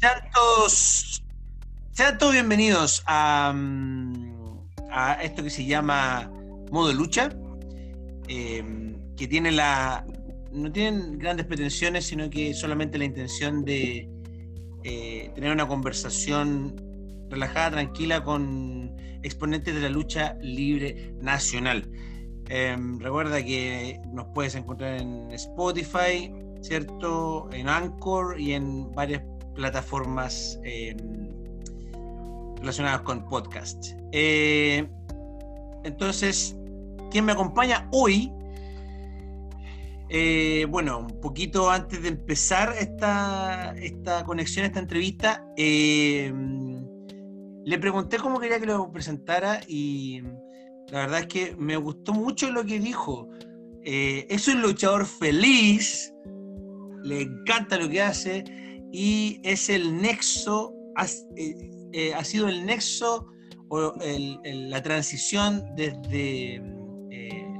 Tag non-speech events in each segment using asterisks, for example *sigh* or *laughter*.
Sean todos, bienvenidos a, a esto que se llama Modo Lucha, eh, que tiene la. No tienen grandes pretensiones, sino que solamente la intención de eh, tener una conversación relajada, tranquila, con exponentes de la lucha libre nacional. Em, recuerda que nos puedes encontrar en Spotify, ¿cierto? En Anchor y en varias plataformas em, relacionadas con podcast. Eh, entonces, ¿quién me acompaña hoy? Eh, bueno, un poquito antes de empezar esta, esta conexión, esta entrevista, le pregunté cómo quería que lo presentara y la verdad es que me gustó mucho lo que dijo. Eh, es un luchador feliz, le encanta lo que hace y es el nexo, ha, eh, eh, ha sido el nexo o la transición desde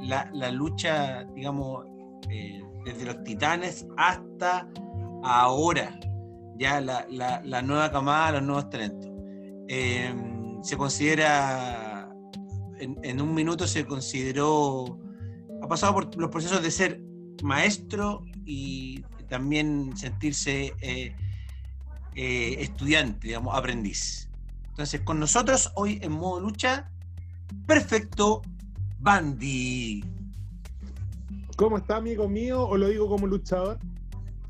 la, la, lucha, digamos, desde los titanes hasta ahora, ya la, la nueva camada, los nuevos talentos. se considera en, un minuto se consideró, ha pasado por los procesos de ser maestro y también sentirse eh, eh, estudiante, digamos, aprendiz. Entonces, con nosotros hoy en modo lucha, perfecto, Bandy. ¿Cómo está, amigo mío? ¿O lo digo como luchador?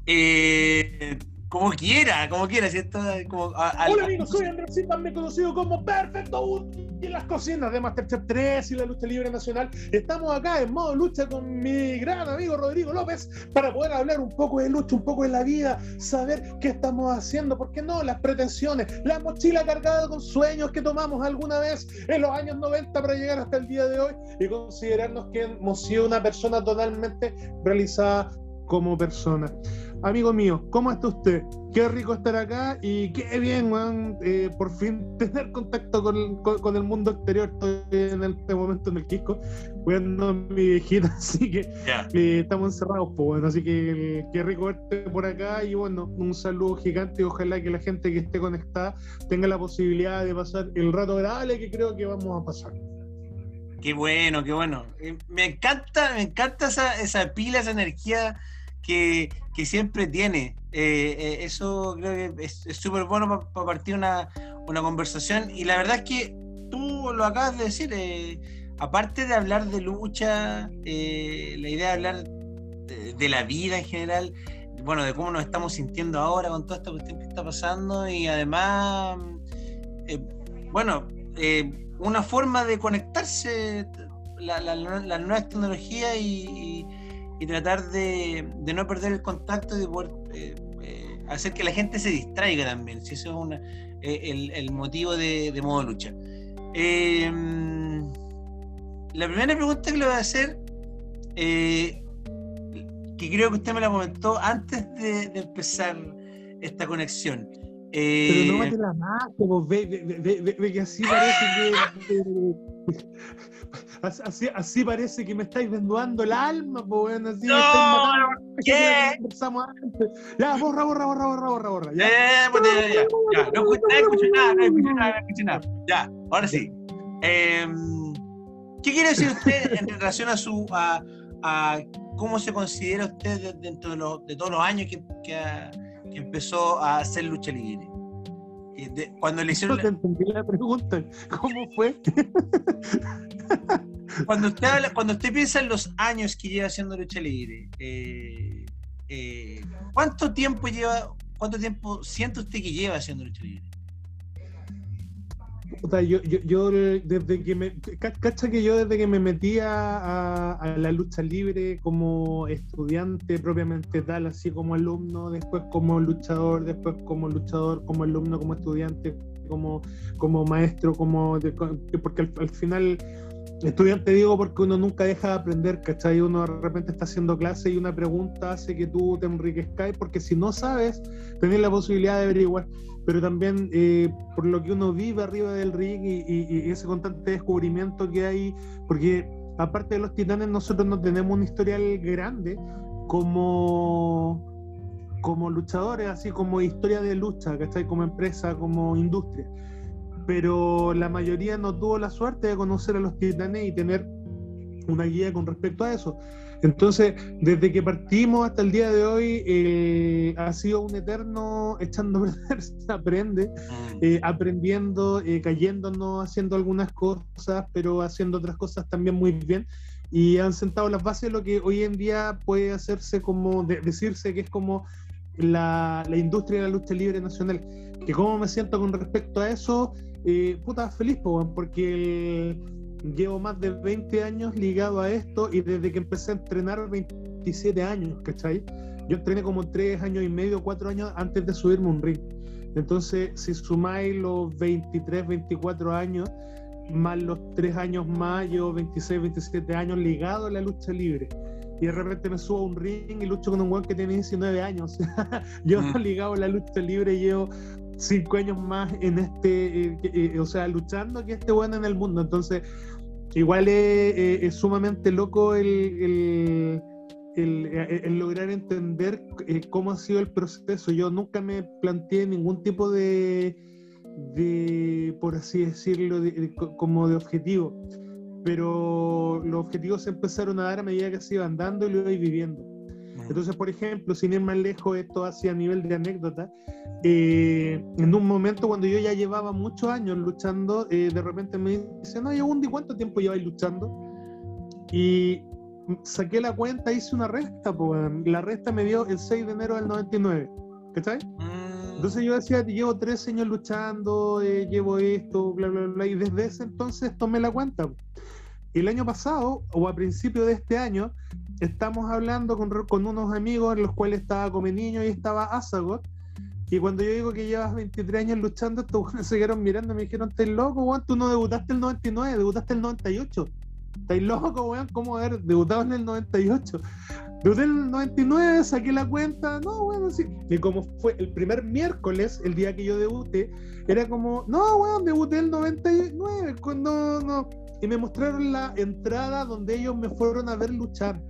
Eh, como quiera, como quiera, ¿cierto? Como, Hola amigos, soy Andrés Silva, me conocido como Perfecto y en las cocinas de Masterchef 3 y la lucha libre nacional. Estamos acá en modo lucha con mi gran amigo Rodrigo López para poder hablar un poco de lucha, un poco de la vida, saber qué estamos haciendo, porque no, las pretensiones, la mochila cargada con sueños que tomamos alguna vez en los años 90 para llegar hasta el día de hoy y considerarnos que hemos sido una persona totalmente realizada como persona. Amigo mío, ¿cómo está usted? Qué rico estar acá y qué bien, man, eh, por fin *laughs* tener contacto con, con, el mundo exterior. Estoy en este momento en el Quisco, cuidando a mi viejita, *laughs* así que eh, estamos encerrados, pues bueno, así que qué rico verte por acá y bueno, un saludo gigante y ojalá que la gente que esté conectada tenga la posibilidad de pasar el rato agradable que creo que vamos a pasar. Qué bueno, qué bueno. Eh, me encanta, me encanta esa, esa pila, esa energía que, que siempre tiene. Eh, eh, eso creo que es súper bueno para partir una, una, conversación. Y la verdad es que tú lo acabas de decir, eh, aparte de hablar de lucha, la idea de hablar de, de, la vida en general, bueno, de cómo nos estamos sintiendo ahora con toda esta cuestión que está pasando y además, bueno, una forma de conectarse, la, la, las nuevas tecnologías y, y tratar de, de, no perder el contacto y de poder eh, eh, hacer que la gente se distraiga también, si eso es una, eh, el, el, motivo de, de, modo lucha. Em, la primera pregunta que le voy a hacer, que creo que usted me la comentó antes de, de empezar esta conexión. Pero no mate la máscara, ve, ve, ve, ve, que así parece que *laughs* Así, así, parece que me estáis desnudando el alma, pues, así no, ¿qué? Ya, borra, borra, borra, borra, borra, borra. Ya, ya, ya, ya, ya, no escucho nada, no escucho nada, no escucho nada. Ya, ahora sí. Eh, ¿Qué quiere decir usted en relación a su a, a cómo se considera usted dentro de, los, de todos los años que, que, que empezó a hacer lucha libre? De, cuando le hicieron. No te entendí la pregunta. *laughs* ¿Cómo fue? *laughs* cuando usted habla, cuando usted piensa en los años que lleva haciendo lucha libre, eh, eh, ¿cuánto tiempo lleva, cuánto tiempo siente usted que lleva haciendo lucha libre? O sea, yo, yo, yo, desde que me. Cacha que yo desde que me metí a, a, la lucha libre como estudiante propiamente tal, así como alumno, después como luchador, después como luchador, como alumno, como estudiante, como, como maestro, como. porque al final Estudiante digo porque uno nunca deja de aprender, ¿cachai? Uno de repente está haciendo clase y una pregunta hace que tú te enriquezcas, porque si no sabes, tenés la posibilidad de averiguar. Pero también eh, por lo que uno vive arriba del ring y, y, y, ese constante descubrimiento que hay, porque aparte de los titanes, nosotros no tenemos un historial grande como como luchadores, así como historia de lucha, ¿cachai? Como empresa, como industria. Pero la mayoría no tuvo la suerte de conocer a los titanes y tener una guía con respecto a eso. Entonces, desde que partimos hasta el día de hoy, eh, ha sido un eterno echando a perder, *laughs* se aprende, mm. eh, aprendiendo, eh, cayéndonos, haciendo algunas cosas, pero haciendo otras cosas también muy bien. Y han sentado las bases de lo que hoy en día puede hacerse como, decirse que es como la, la, industria de la lucha libre nacional. Que cómo me siento con respecto a eso, puta feliz, porque el llevo más de 20 años ligado a esto y desde que empecé a entrenar 27 años, ¿cachai? Yo entrené como 3 años y medio, 4 años antes de subirme un ring. Entonces, si sumáis los 23, 24 años, más los 3 años más, llevo 26, 27 años ligado a la lucha libre. Y de repente me subo a un ring y lucho con un weón que tiene 19 años. *laughs* yo mm. *laughs* ligado a la lucha libre llevo cinco años más en este, eh, eh, o sea, luchando que este bueno en el mundo. Entonces, igual es, eh, sumamente loco el, lograr entender cómo ha sido el proceso. Yo nunca me planteé ningún tipo de, de por así decirlo, como de objetivo. Pero los objetivos se empezaron a dar a medida que se iban dando y lo iba viviendo. Entonces, por ejemplo, sin ir más lejos, esto hacia nivel de anécdota, eh, en un momento cuando yo ya llevaba muchos años luchando, eh, de repente me dicen, no, Undi, ¿cuánto tiempo lleváis luchando? Y saqué la cuenta, hice una resta, pues, la resta me dio el 6 de enero del 99, ¿cachai? Mm. Entonces yo decía, llevo tres años luchando, eh, llevo esto, bla, bla, bla, y desde ese entonces tomé la cuenta. El año pasado, o a principio de este año, estamos hablando con, unos amigos en los cuales estaba Come Niño y estaba Azagot. Y cuando yo digo que llevas 23 años luchando, estos se quedaron mirando y me dijeron, ¿estás loco, weón? Tú no debutaste el 99, debutaste el 98. ¿Estás loco, weón? ¿Cómo haber debutado en el 98? Debuté en el 99, saqué la cuenta, no, bueno, sí. Y como fue el primer miércoles, el día que yo debuté, era como, no, weón, debuté el 99, cuando no. Y me mostraron la entrada donde ellos me fueron a ver luchar.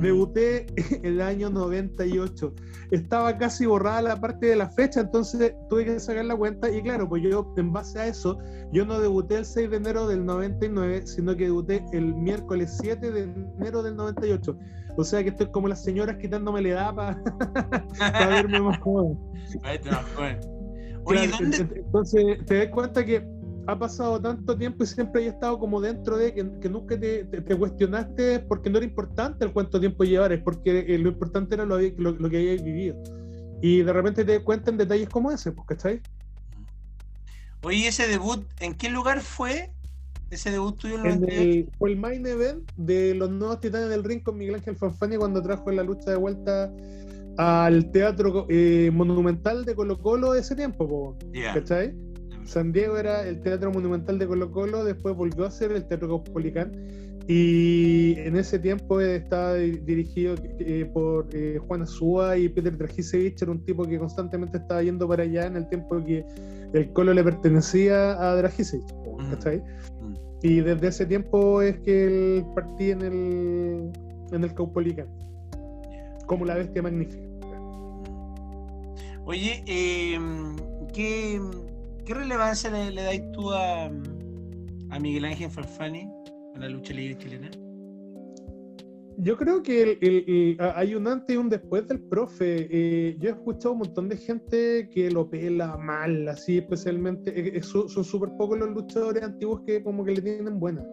Debuté *laughs* el año 98. Estaba casi borrada la parte de la fecha, entonces tuve que sacar la cuenta. Y claro, pues yo, en base a eso, yo no debuté el 6 de enero del 99, sino que debuté el miércoles 7 de enero del 98. O sea que estoy como las señoras quitándome la edad para *laughs* verme más joven. Oye, Entonces, te das cuenta que ha pasado tanto tiempo y siempre hay estado como dentro de que, nunca te, cuestionaste porque no era importante el cuánto tiempo llevar, porque eh, lo importante era lo, lo, que habías vivido. Y de repente te cuentan detalles como ese, pues, ¿cachai? Oye, ese debut, ¿en qué lugar fue? Ese debut tuyo en el, Fue el main event de los nuevos titanes del ring con Miguel Ángel Fanfani cuando trajo en la lucha de vuelta al teatro eh, monumental de Colo Colo ese tiempo, ¿cachai? San Diego era el Teatro Monumental de Colo Colo, después volvió a ser el Teatro Caupolicán y en ese tiempo estaba dirigido eh, por eh, Juan Azúa y Peter Dragicevich, era un tipo que constantemente estaba yendo para allá en el tiempo que el Colo le pertenecía a Dragicevich, mm. ¿cachai? Mm. Y desde ese tiempo es que él partía en el, en el Caupolicán, como la bestia magnífica. Oye, eh, ¿qué ¿Qué relevancia le, dais tú a, Miguel Ángel Farfani a la lucha libre chilena? Yo creo que hay un antes y un después del profe. Eh, yo he escuchado un montón de gente que lo pela mal, así especialmente. Eh, eh, son súper pocos los luchadores antiguos que como que le tienen buena.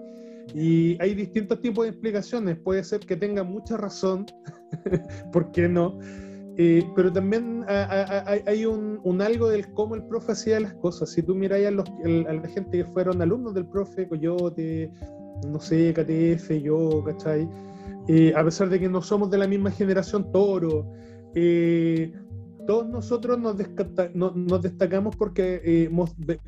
Y hay distintos tipos de explicaciones. Puede ser que tenga mucha razón, *laughs* ¿por qué no? Eh, pero también hay un, algo del cómo el profe hacía las cosas. Si tú miras a, la gente que fueron alumnos del profe, Coyote, no sé, KTF, yo, ¿cachai? Eh, a pesar de que no somos de la misma generación Toro, eh, todos nosotros nos, destacamos porque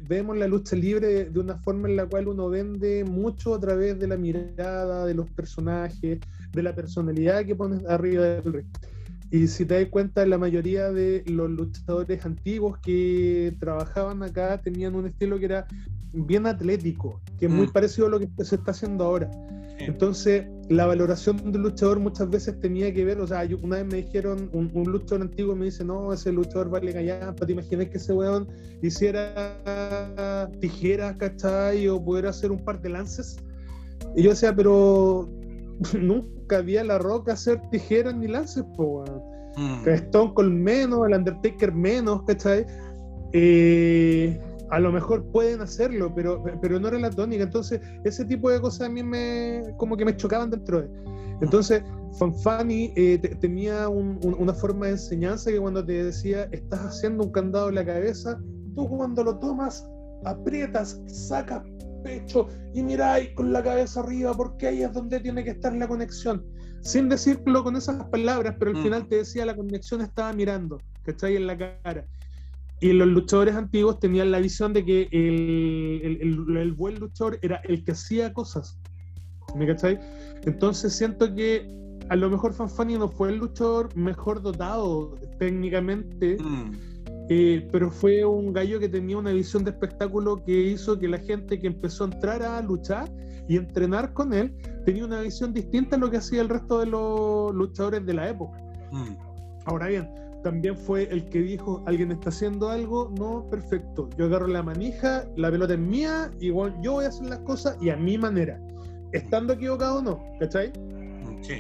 vemos la lucha libre de, una forma en la cual uno vende mucho a través de la mirada, de los personajes, de la personalidad que pones arriba del ring. Y si te das cuenta, la mayoría de los luchadores antiguos que trabajaban acá tenían un estilo que era bien atlético, que es muy mm. parecido a lo que se está haciendo ahora. Entonces, la valoración del luchador muchas veces tenía que ver, o sea, una vez me dijeron, un, luchador antiguo me dice, no, ese luchador vale callampa, ¿te imaginas que ese weón hiciera tijeras, ¿cachai? O pudiera hacer un par de lances. Y yo decía, pero *laughs* nunca había la roca hacer tijeras ni lances, pues, mm. Stone Cold menos, el Undertaker menos, ¿cachai? Eh, a lo mejor pueden hacerlo, pero, pero no era la tónica. Entonces, ese tipo de cosas a mí me, como que me chocaban dentro de. Entonces, Fanfani eh, tenía una forma de enseñanza que cuando te decía, estás haciendo un candado en la cabeza, tú cuando lo tomas, aprietas, sacas pecho y miráis con la cabeza arriba porque ahí es donde tiene que estar la conexión. Sin decirlo con esas palabras, pero al mm. final te decía la conexión estaba mirando, ¿cachai? En la cara. Y los luchadores antiguos tenían la visión de que el, buen luchador era el que hacía cosas. ¿Me cachai? Entonces siento que a lo mejor Fanfani no fue el luchador mejor dotado técnicamente, mm. Eh, pero fue un gallo que tenía una visión de espectáculo que hizo que la gente que empezó a entrar a luchar y entrenar con él tenía una visión distinta a lo que hacía el resto de los luchadores de la época. Mm. Ahora bien, también fue el que dijo, alguien está haciendo algo, no, perfecto, yo agarro la manija, la pelota es mía, igual yo voy a hacer las cosas y a mi manera, estando equivocado o no, ¿cachai?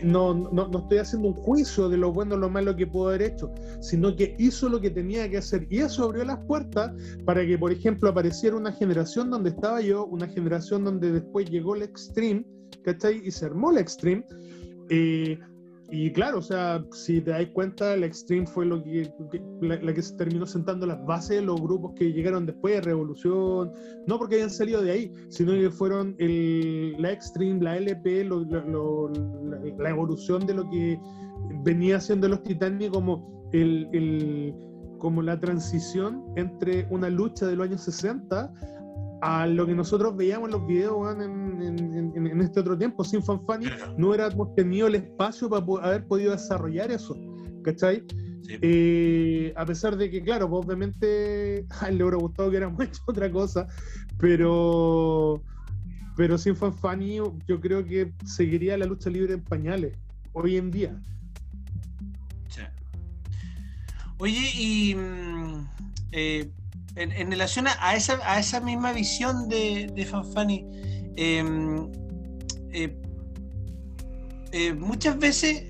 No, no, no, estoy haciendo un juicio de lo bueno o lo malo que pudo haber hecho, sino que hizo lo que tenía que hacer y eso abrió las puertas para que, por ejemplo, apareciera una generación donde estaba yo, una generación donde después llegó el Extreme, ¿cachai? Y se armó el Extreme. Eh, y claro, o sea, si te das cuenta, el Extreme fue lo que, la, que se terminó sentando las bases de los grupos que llegaron después de Revolución, no porque hayan salido de ahí, sino que fueron el, la Extreme, la LP, la, evolución de lo que venía haciendo los Titanic como, el, el, como la transición entre una lucha de los años 60 a lo que nosotros veíamos en los videos en, este otro tiempo, sin fanfani, no hubiéramos tenido el espacio para haber podido desarrollar eso, ¿cachai? Eh, a pesar de que, claro, pues, obviamente *laughs* a él le hubiera gustado que hubiéramos *laughs* hecho otra cosa, pero, pero sin fanfani yo creo que seguiría la lucha libre en pañales, hoy en día. Oye, y... Mm, eh, en, relación a esa, misma visión de, de Fanfani, em, eh, eh, muchas veces,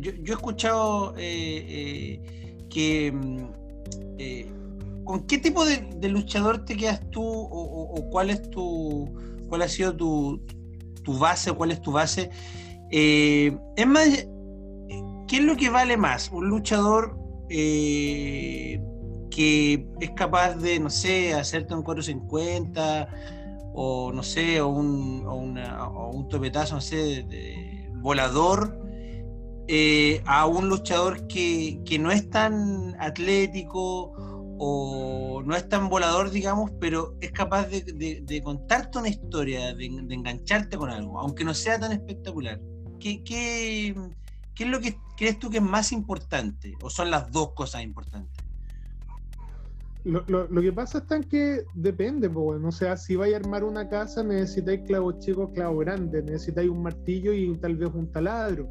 yo, he escuchado eh, que em, con qué tipo de, luchador te quedas tú o, cuál es tu cuál ha sido tu, tu base, cuál es tu base. es más, ¿qué es lo que vale más? ¿Un luchador que es capaz de, no sé, hacerte un 450 o no sé, o un, o una, o un topetazo, no sé, de, volador, eh, a un luchador que, que, no es tan atlético o no es tan volador, digamos, pero es capaz de, de, contarte una historia, de, engancharte con algo, aunque no sea tan espectacular. ¿Qué, qué, qué es lo que crees tú que es más importante? ¿O son las dos cosas importantes? Lo, lo, que pasa es tan que depende, pues, o sea, si vais a armar una casa necesitáis clavos chicos, clavos grandes, necesitáis un martillo y tal vez un taladro,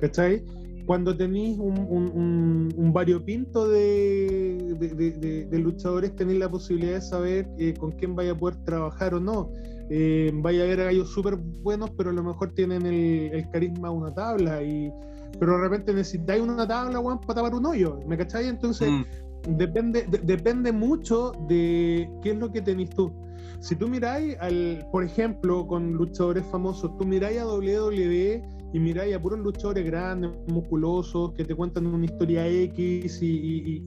¿cachai? Cuando tenéis un, un, un, variopinto de, de, de, luchadores, tenéis la posibilidad de saber eh, con quién vaya a poder trabajar o no. Eh, vaya a haber gallos súper buenos, pero a lo mejor tienen el, el carisma de una tabla y pero de repente necesitáis una tabla, weón, para tapar un hoyo, ¿me cacháis? Entonces, mm depende, depende mucho de qué es lo que tenés tú. Si tú miráis, al, por ejemplo, con luchadores famosos, tú miráis a WWE y miráis a puros luchadores grandes, musculosos, que te cuentan una historia X y,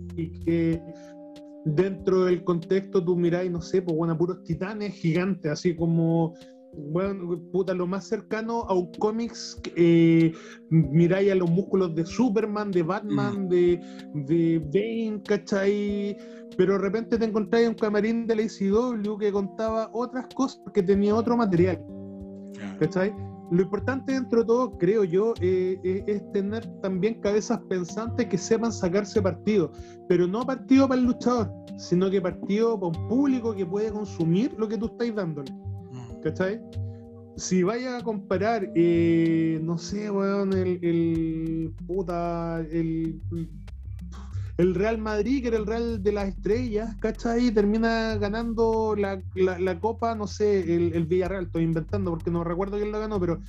que dentro del contexto tú miráis, no sé, pues bueno, puros titanes gigantes, así como bueno, puta, lo más cercano a un cómics, eh, miráis a los músculos de Superman, de Batman, mm. de, de Bane, ¿cachai? Pero de repente te encontráis un camarín de la ICW que contaba otras cosas que tenía otro material, ¿cachai? Lo importante dentro de todo, creo yo, eh, eh, es tener también cabezas pensantes que sepan sacarse partido, pero no partido para el luchador, sino que partido para un público que puede consumir lo que tú estás dándole. ¿Cachai? si vaya a comparar, eh, no sé, weón, el, el puta, el, el Real Madrid, que era el Real de las Estrellas, ¿cachai? Termina ganando la, la, copa, no sé, el, el, Villarreal, estoy inventando porque no recuerdo quién lo ganó, pero,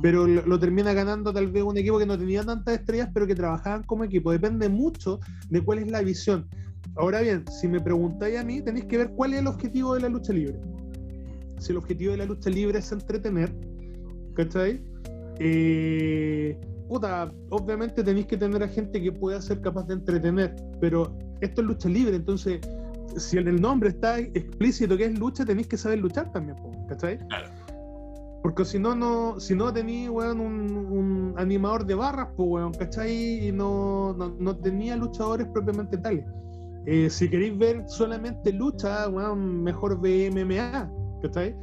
pero lo, termina ganando tal vez un equipo que no tenía tantas estrellas, pero que trabajaban como equipo. Depende mucho de cuál es la visión. Ahora bien, si me preguntáis a mí, tenéis que ver cuál es el objetivo de la lucha libre. Si el objetivo de la lucha libre es entretener, ¿cachai? Eh, puta, obviamente tenéis que tener a gente que pueda ser capaz de entretener, pero esto es lucha libre, entonces, si en el nombre está explícito que es lucha, tenéis que saber luchar también, ¿cachai? Claro. Porque si no, no, si no tenéis, weón, un, animador de barras, pues, weón, ¿cachai? Y no, no, tenía luchadores propiamente tales. Eh, si queréis ver solamente lucha, weón, mejor ve MMA, ¿cachai?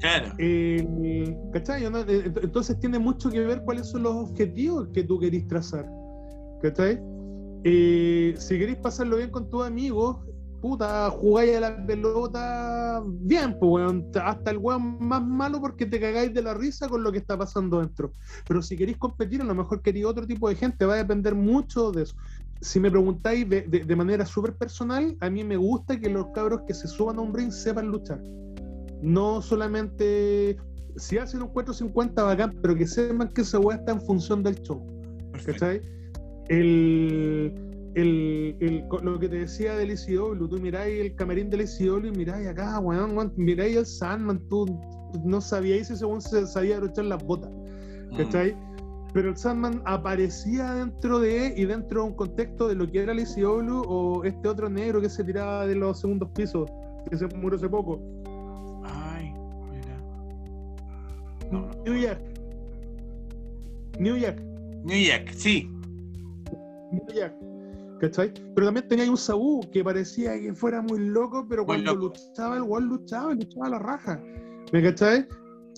Claro. Eh, ¿Cachai? Eh, entonces tiene mucho que ver cuáles son los objetivos que tú querís trazar. ¿Cachai? Eh, si queréis pasarlo bien con tus amigos, puta, jugáis a la pelota bien, pues, weón. Hasta el weón más malo porque te cagáis de la risa con lo que está pasando dentro. Pero si queréis competir, a lo mejor queréis otro tipo de gente, va a depender mucho de eso. Si me preguntáis de, de manera súper personal, a mí me gusta que los cabros que se suban a un ring sepan luchar no solamente si hacen un 450 bacán, pero que sepan que esa weá está en función del show. ¿Cachai? El, el, el, lo que te decía del ICW, tú miráis el camerín del ICW y miráis acá, weón, miráis el Sandman, tú no sabíais si ese weón se sabía echar las botas. Mm. ¿Cachai? Pero el Sandman aparecía dentro de y dentro de un contexto de lo que era el ICW o este otro negro que se tiraba de los segundos pisos, que se murió hace poco. New York. New York. New York, sí. New York. ¿Cachai? Pero también tenía un Sabu que parecía que fuera muy loco, pero cuando luchaba, el gol luchaba luchaba a la raja. ¿Me cachai?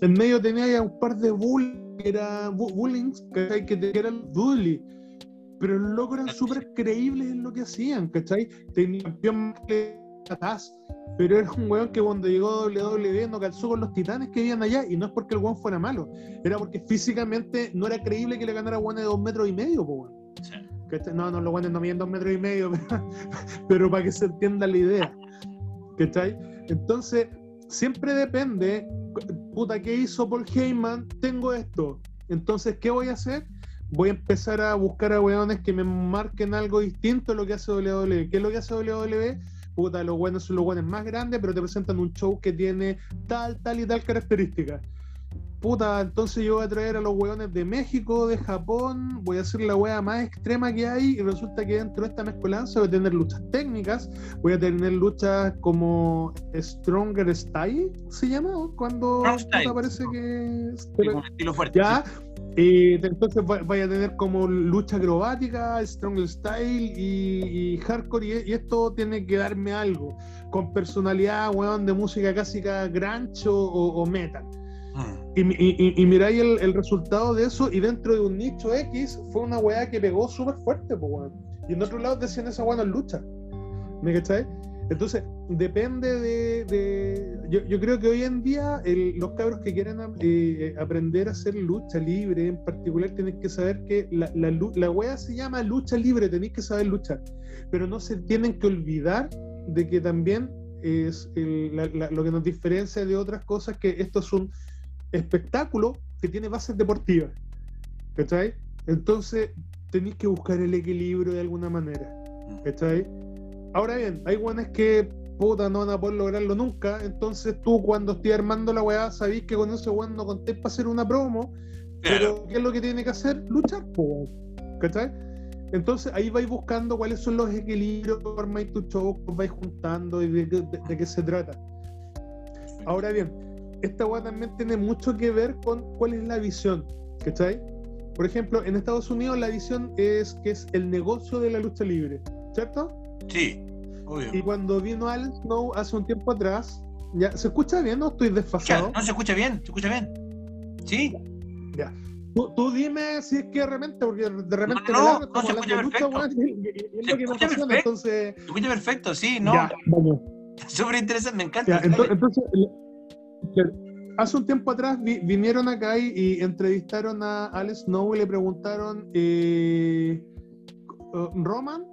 En medio tenía ya un par de bullies, que era bullying, ¿cachai? Que eran bully. Pero los locos eran súper creíbles en lo que hacían, ¿cachai? Tenían atrás pero era un weón que cuando llegó WWE no calzó con los titanes que vivían allá, y no es porque el weón fuera malo, era porque físicamente no era creíble que le ganara weón de dos metros y medio, pues No, no, los weones no miden dos metros y medio, *laughs* pero, para que se entienda la idea. ¿Cachai? Entonces, siempre depende, puta, ¿qué hizo Paul Heyman? Tengo esto. Entonces, ¿qué voy a hacer? Voy a empezar a buscar a weones que me marquen algo distinto a lo que hace WWE. ¿Qué es lo que hace WWE? Puta, los buenos son los buenos más grandes, pero te presentan un show que tiene tal, tal y tal característica. Puta, entonces yo voy a traer a los weones de México, de Japón, voy a hacer la wea más extrema que hay y resulta que dentro de esta mezcolanza voy a tener luchas técnicas, voy a tener luchas como Stronger Style, ¿se llama? Cuando parece que... estilo fuerte. Ya, y entonces vaya a tener como lucha acrobática, strong style y, hardcore. Y, esto tiene que darme algo. Con personalidad, weón, de música clásica grancho o, metal. Ah. Y, y, miráis el, resultado de eso. Y dentro de un nicho X fue una weá que pegó súper fuerte, pues, weón. Y en otro lado decían esa weá en lucha. ¿Me cachai? Entonces, depende de. yo, creo que hoy en día los cabros que quieren eh, aprender a hacer lucha libre en particular tienen que saber que la, la, la wea se llama lucha libre, tenéis que saber luchar. Pero no se tienen que olvidar de que también es lo que nos diferencia de otras cosas que esto es un espectáculo que tiene bases deportivas. ¿Cachai? Entonces, tenéis que buscar el equilibrio de alguna manera. ¿Cachai? Ahora bien, hay guanes que puta no van a poder lograrlo nunca. Entonces tú cuando estés armando la weá, sabís que con ese weón no contés para hacer una promo. Pero ¿qué es lo que tiene que hacer? Luchar, ¿cachai? Entonces ahí vais buscando cuáles son los equilibrios, armáis tu show, vais juntando y de, qué se trata. Ahora bien, esta weá también tiene mucho que ver con cuál es la visión, ¿cachai? Por ejemplo, en Estados Unidos la visión es que es el negocio de la lucha libre, ¿cierto? Sí. Y cuando vino Al Snow hace un tiempo atrás, ya, ¿se escucha bien o estoy desfasado? no, se escucha bien, se escucha bien. ¿Sí? Ya. Tú, dime si es que de repente, porque de repente no, no, no se escucha perfecto. Lucha, es lo que me apasiona, entonces... Se escucha perfecto, sí, ¿no? Ya, *laughs* Súper interesante, me encanta. Ya, entonces, entonces hace un tiempo atrás vinieron acá y, entrevistaron a Alex Snow y le preguntaron, eh, Roman,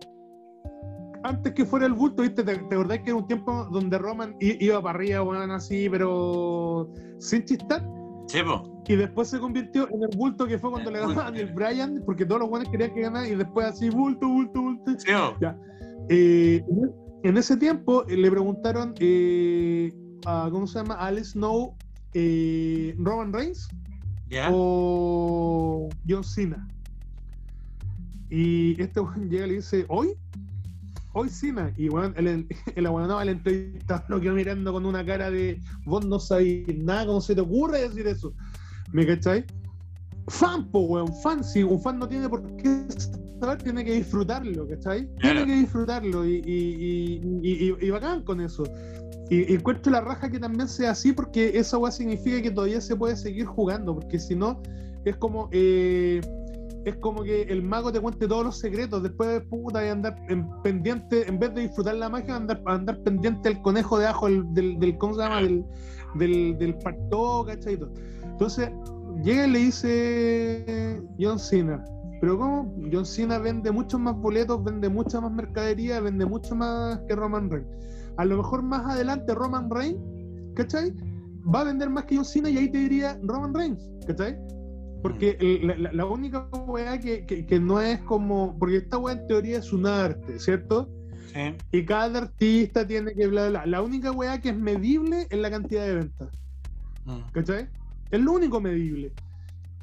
antes que fuera el bulto, ¿viste? ¿Te, te acordás que era un tiempo donde Roman iba para arriba, bueno, así, pero sin chistar? Sí, Y después se convirtió en el bulto que fue cuando le ganaban el Brian, porque todos los buenos querían que ganara, y después así, bulto, bulto, bulto. Sí, ya. Eh, en ese tiempo eh, le preguntaron eh, a, ¿cómo se llama? Alex Snow, Roman Reigns o John Cena. Y este llega y le dice, ¿hoy? Hoy Cena. Y bueno, el, *laughs* el abonado al entrevista lo quedó mirando con una cara de vos no sabés nada, ¿cómo se te ocurre decir eso? ¿Me cachai? Fan, po, weón, fan. Si un fan no tiene por qué saber, tiene que disfrutarlo, ¿cachai? Tiene que disfrutarlo y, y, y, y, bacán con eso. Y, encuentro la raja que también sea así porque eso weón significa que todavía se puede seguir jugando, porque si no, es como. Eh, es como que el mago te cuente todos los secretos. Después, puta, de andar en pendiente, en vez de disfrutar la magia, andar, andar pendiente el conejo de ajo del, del, ¿cómo se llama? Del, del, del ¿cachai? Entonces, llega y le dice John Cena. Pero ¿cómo? John Cena vende muchos más boletos, vende mucha más mercadería, vende mucho más que Roman Reigns. A lo mejor más adelante Roman Reigns, ¿cachai? Va a vender más que John Cena y ahí te diría Roman Reigns, ¿cachai? Porque mm. la, única weá que, que, no es como. Porque esta weá en teoría es un arte, ¿cierto? Sí. Y cada artista tiene que bla, bla. La única weá que es medible es la cantidad de ventas. Mm. ¿Cachai? Es lo único medible.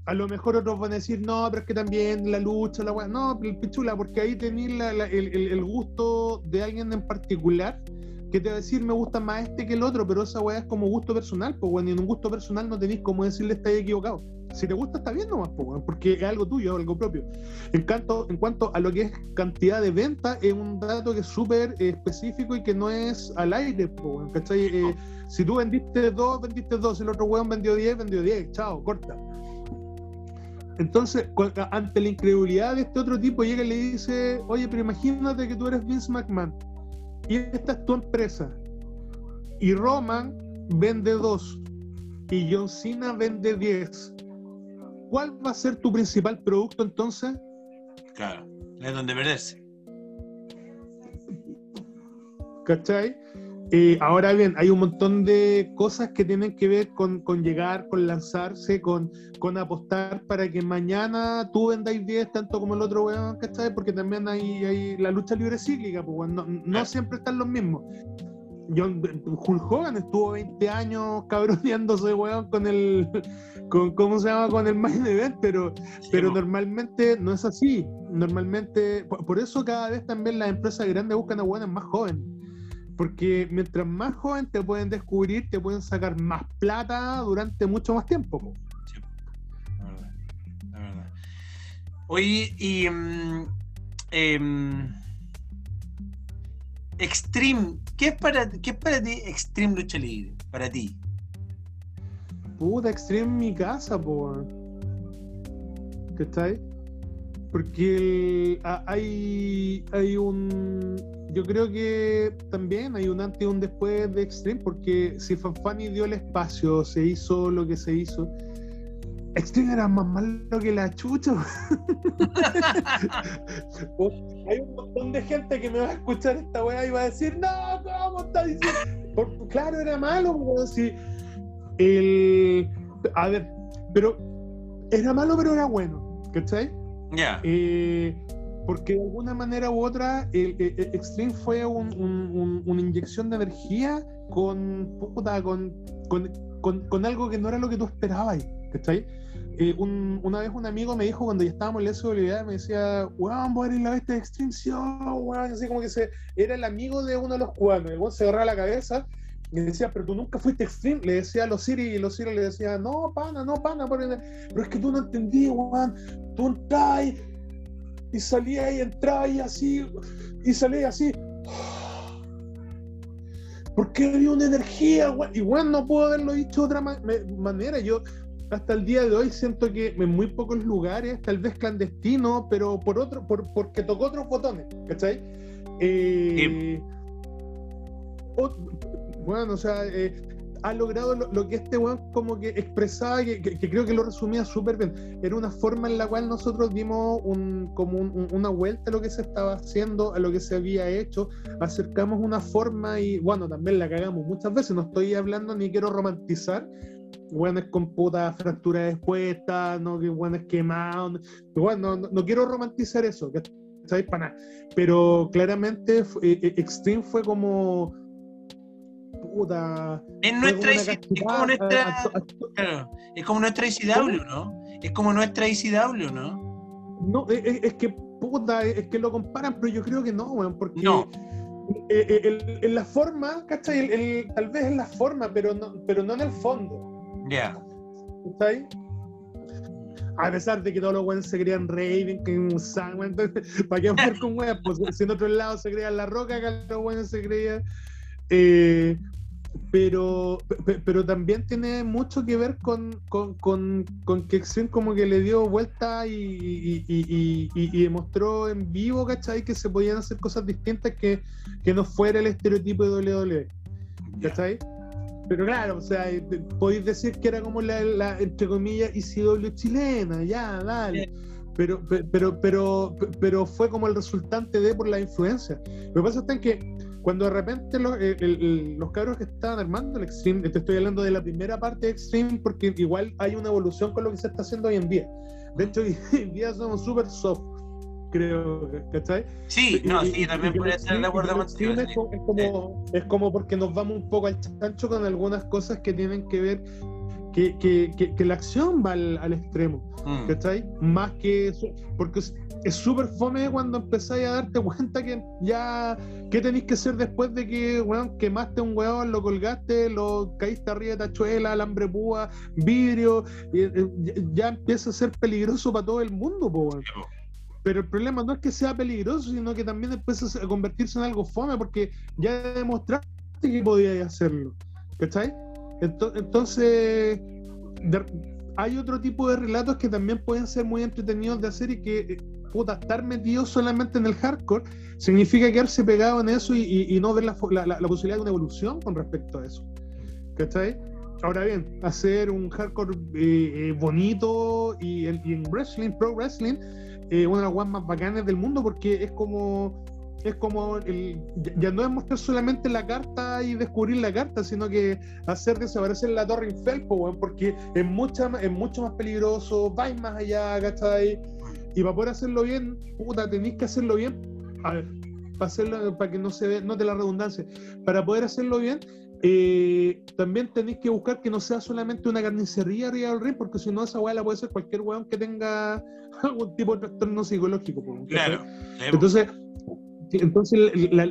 A lo mejor otros van a decir, no, pero es que también la lucha, la weá. No, pichula, porque ahí tenéis el, el, gusto de alguien en particular que te va a decir me gusta más este que el otro, pero esa weá es como gusto personal, pues bueno, y en un gusto personal no tenéis como decirle estáis equivocado. Si te gusta, está bien nomás, porque es algo tuyo, algo propio. En cuanto, en cuanto a lo que es cantidad de venta, es un dato que es súper específico y que no es al aire, ¿cachai? Eh, si tú vendiste dos, vendiste dos, si el otro weón vendió diez, vendió diez, chao, corta. Entonces, ante la incredulidad de este otro tipo, llega y le dice, oye, pero imagínate que tú eres Vince McMahon y esta es tu empresa. Y Roman vende dos y John Cena vende diez. ¿Cuál va a ser tu principal producto entonces? Claro, es donde merece. ¿Cachai? Eh, ahora bien, hay un montón de cosas que tienen que ver con, llegar, con lanzarse, con, con, apostar para que mañana tú vendáis 10 tanto como el otro weón, ¿cachai? Porque también hay, hay la lucha libre cíclica, pues no, no siempre están los mismos. John, Hulk Hogan estuvo 20 años cabroneándose, weón, con el, con, ¿cómo se llama? Con el main event, pero, pero normalmente no es así. Normalmente, por, eso cada vez también las empresas grandes buscan a weones más jóvenes porque mientras más joven te pueden descubrir, te pueden sacar más plata durante mucho más tiempo. Sí, la verdad, la verdad. Oye, y em, Extreme, ¿qué es, para, ¿qué es para ti Extreme Lucha Libre? Para ti. Puta, Extreme en mi casa, por. ¿Qué está ahí? Porque hay, hay un yo creo que también hay un antes y un después de Extreme, porque si Fanfani dio el espacio, se hizo lo que se hizo, Extreme era más malo que la chucha. *laughs* hay un montón de gente que me va a escuchar esta weá y va a decir, no, ¿cómo está diciendo? claro, era malo, si el... A ver, pero era malo, pero era bueno, ¿cachai? Ya. Eh, porque de alguna manera u otra, el, Extreme fue una inyección de energía con, con, con, algo que no era lo que tú esperabas. ¿Cachai? Eh, una vez un amigo me dijo cuando ya estábamos en la SWA, me decía, weón, voy a ir la bestia de extinción, weón, así como que se, era el amigo de uno de los cubanos, el weón se agarraba la cabeza y decía, pero tú nunca fuiste extreme, le decía a los Siri y los Siri le decía, no, pana, no, pana, pero es que tú no entendí, weón, tú entras y salía y entraba y así, y salía así. *sighs* Porque había una energía, igual no puedo haberlo dicho de otra manera. Yo hasta el día de hoy siento que en muy pocos lugares, tal vez clandestino, pero por otro, por, porque tocó otros botones, ¿cachai? Eh, bueno, o sea, eh, ha logrado lo, que este weón como que expresaba, que, creo que lo resumía súper bien. Era una forma en la cual nosotros dimos un, como una vuelta a lo que se estaba haciendo, a lo que se había hecho, acercamos una forma y bueno, también la cagamos muchas veces, no estoy hablando ni quiero romantizar, es con puta fractura expuesta, no que es quemado, bueno, no, no, quiero romantizar eso, ¿sabes? Para nada. Pero claramente eh, eh, Extreme fue como puta. Es nuestra es como nuestra claro, es como nuestra ICW, ¿no? Es como nuestra ICW, ¿no? No, es, que puta, es que lo comparan, pero yo creo que no, weón, porque no. en la forma, ¿cachai? tal vez en la forma, pero no, pero no en el fondo. Ya. ¿Está ahí? A pesar de que todos los weones se creían Raven, que un entonces, *laughs* ¿para qué hablar con weas? Pues si en otro lado se creían La Roca, acá los weones se creían. Eh, pero, pero también tiene mucho que ver con, con, con, con que Extreme como que le dio vuelta y, y, y, demostró en vivo, ¿cachai? Que se podían hacer cosas distintas que, que no fuera el estereotipo de WWE. ¿Cachai? Pero claro, o sea, eh, podéis decir que era como la, la entre comillas, ICW chilena, ya, dale. Pero, pero, pero, pero fue como el resultante de por la influencia. Lo que pasa es que cuando de repente los, los cabros que estaban armando el Extreme, te estoy hablando de la primera parte de Extreme, porque igual hay una evolución con lo que se está haciendo hoy en día. De hecho, *laughs* hoy en día somos súper soft, creo, ¿cachai? Sí, no, sí, también puede ser de acuerdo contigo. Es, como, es como porque nos vamos un poco al chancho con algunas cosas que tienen que ver que, que, que, la acción va al, al extremo, mm. ¿cachai? Más que eso, porque es súper fome cuando empezáis a darte cuenta que ya, ¿qué tenéis que hacer después de que, weón, quemaste un weón, lo colgaste, lo caíste arriba de tachuela, alambre púa, vidrio, y, eh, ya empieza a ser peligroso para todo el mundo, po, Pero el problema no es que sea peligroso, sino que también empieza a convertirse en algo fome, porque ya demostraste que podíais hacerlo, ¿cachai? Entonces, hay otro tipo de relatos que también pueden ser muy entretenidos de hacer y que eh, puta, estar metido solamente en el hardcore significa quedarse pegado en eso y, no ver la, posibilidad de una evolución con respecto a eso. ¿Cachai? Ahora bien, hacer un hardcore eh, eh, bonito y, en wrestling, pro wrestling, eh, una de las más bacanas del mundo porque es como es como el, ya no es mostrar solamente la carta y descubrir la carta, sino que hacer desaparecer la torre Eiffel, porque es, mucha, es mucho más peligroso, vais más allá, ¿cachai? Y para poder hacerlo bien, puta, tenéis que hacerlo bien. A ver, para, hacerlo, para que no se ve, note la redundancia. Para poder hacerlo bien, eh, también tenéis que buscar que no sea solamente una carnicería arriba del ring, porque si no, esa weá la puede ser cualquier weón que tenga *laughs* algún tipo de trastorno psicológico. Claro. Entonces, entonces la,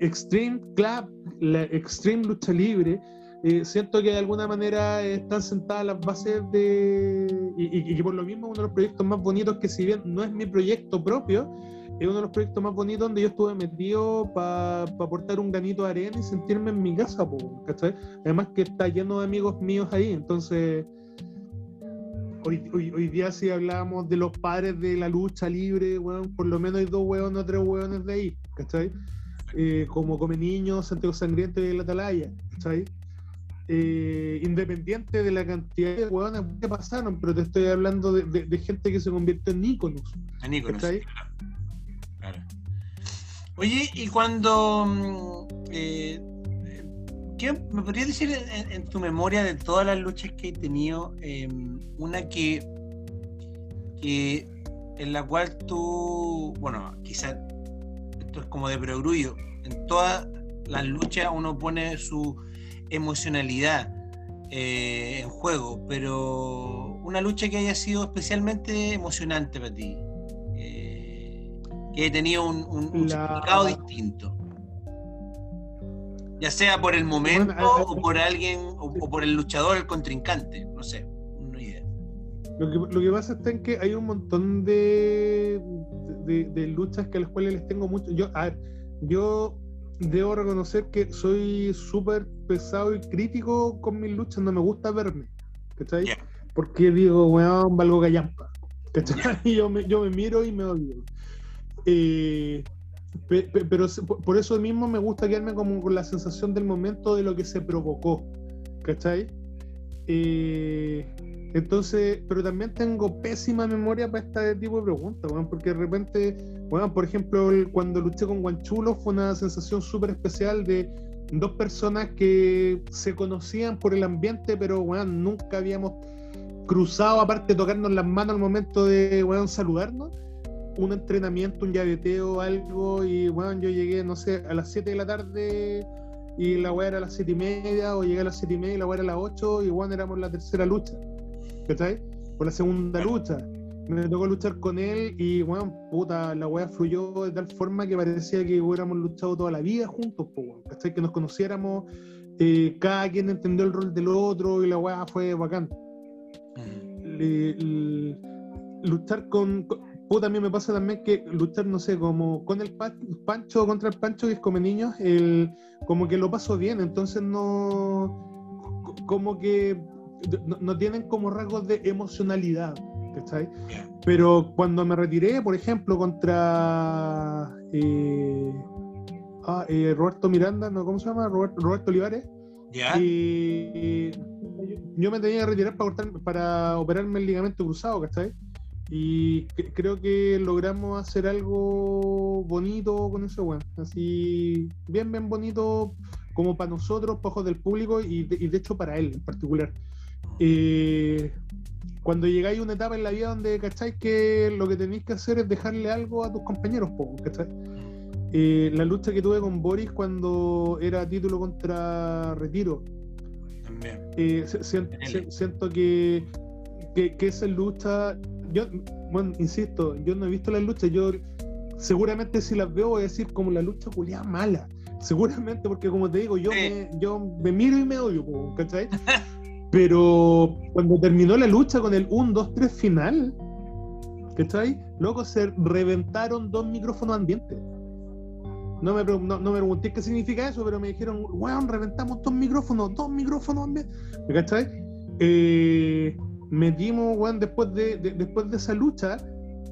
Extreme Club, la Extreme Lucha Libre, eh, siento que de alguna manera están sentadas las bases de. Y, que por lo mismo uno de los proyectos más bonitos que, si bien no es mi proyecto propio, es uno de los proyectos más bonitos donde yo estuve metido para aportar un ganito de arena y sentirme en mi casa, ¿cachai? Además que está lleno de amigos míos ahí, entonces. Hoy, hoy, día si hablábamos de los padres de la lucha libre, bueno, por lo menos hay dos hueones o tres hueones de ahí, ¿cachai? Eh, como Come Niños, Santiago Sangriento y La Atalaya, ¿cachai? Eh, independiente de la cantidad de hueones que pasaron, pero te estoy hablando de, gente que se convierte en íconos. En íconos. Claro. Oye, y cuando. Mm, eh, ¿qué, ¿Me podrías decir en, tu memoria de todas las luchas que he tenido, em, una que, que. en la cual tú. Bueno, quizás esto es como de perogrullo. En todas las luchas uno pone su emocionalidad eh, en juego, pero una lucha que haya sido especialmente emocionante para ti, eh, que haya tenido un, significado distinto. Ya sea por el momento o por alguien, o, por el luchador, el contrincante, no sé, una idea. Lo que, lo que pasa es que hay un montón de, de, luchas que a las cuales les tengo mucho. Yo, a ver, yo debo reconocer que soy súper pesado y crítico con mis luchas, no me gusta verme, ¿cachai? Porque digo, weón, valgo callampa, ¿cachai? *laughs* Yo, me, yo me miro y me odio. Eh, pero por eso mismo me gusta quedarme con la sensación del momento de lo que se provocó, ¿cachai? Eh, entonces, pero también tengo pésima memoria para este tipo de preguntas, porque de repente, bueno, por ejemplo, cuando luché con Guanchulo fue una sensación súper especial de dos personas que se conocían por el ambiente, pero bueno, nunca habíamos cruzado, aparte de tocarnos las manos al momento de bueno, saludarnos, un entrenamiento, un llaveteo, algo, y bueno, yo llegué, no sé, a las 7 de la tarde y la weá era a las 7 y media, o llegué a las 7 y media y la weá era a las 8, y bueno, éramos la tercera lucha, ¿cachai? Por la segunda lucha. Me tocó luchar con él y, bueno, puta, la weá fluyó de tal forma que parecía que hubiéramos luchado toda la vida juntos, ¿cachai? Que nos conociéramos, eh, cada quien entendió el rol del otro y la weá fue bacán. luchar con, a mí me pasa también que luchar, no sé, como con el Pancho contra el Pancho, que es como niños, el, como que lo paso bien, entonces no. Como que no, tienen como rasgos de emocionalidad, ¿cachai? Pero cuando me retiré, por ejemplo, contra. Eh, ah, eh, Roberto Miranda, ¿no? ¿Cómo se llama? Roberto, Olivares. Y, yo me tenía que retirar para, cortar, para operarme el ligamento cruzado, ¿cachai? Y creo que logramos hacer algo bonito con ese weón. Así, bien, bien bonito como para nosotros, para ojos del público y de, hecho para él en particular. Eh, cuando llegáis a una etapa en la vida donde cacháis que lo que tenéis que hacer es dejarle algo a tus compañeros, ¿cachai? Eh, la lucha que tuve con Boris cuando era título contra Retiro. Eh, siento que, que, que esa lucha yo, bueno, insisto, yo no he visto las luchas, yo seguramente si las veo voy a decir como la lucha culiada mala. Seguramente, porque como te digo, yo, me, yo me miro y me odio, ¿cachai? *laughs* Pero cuando terminó la lucha con el 1, 2, 3 final, ¿cachai? Luego se reventaron dos micrófonos ambientes. No me, no, me pregunté qué significa eso, pero me dijeron, weón, reventamos dos micrófonos, dos micrófonos ambientes. ¿Cachai? Eh, metimos, weón, después de, después de esa lucha,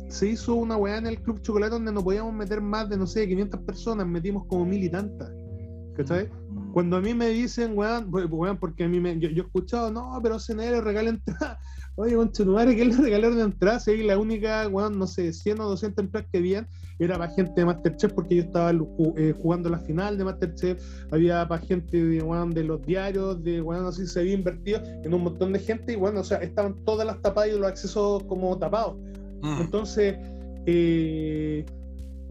se hizo una weá en el Club Chocolate donde no podíamos meter más de, no sé, 500 personas, metimos como mil y tantas. ¿Cachai? Cuando a mí me dicen, weón, weón porque a mí me, yo, yo he escuchado, no, pero CNR regala entrada. *laughs* Oye, conchetumare, ¿qué le regalaron de entrada? Sí, la única, weón, no sé, 100 o 200 entradas que habían era para gente de Masterchef porque yo estaba eh, jugando la final de Masterchef. Había para gente de, weón, de los diarios, de, weón, así se había invertido en un montón de gente y, bueno, o sea, estaban todas las tapadas y los accesos como tapados. Mm. Entonces, eh,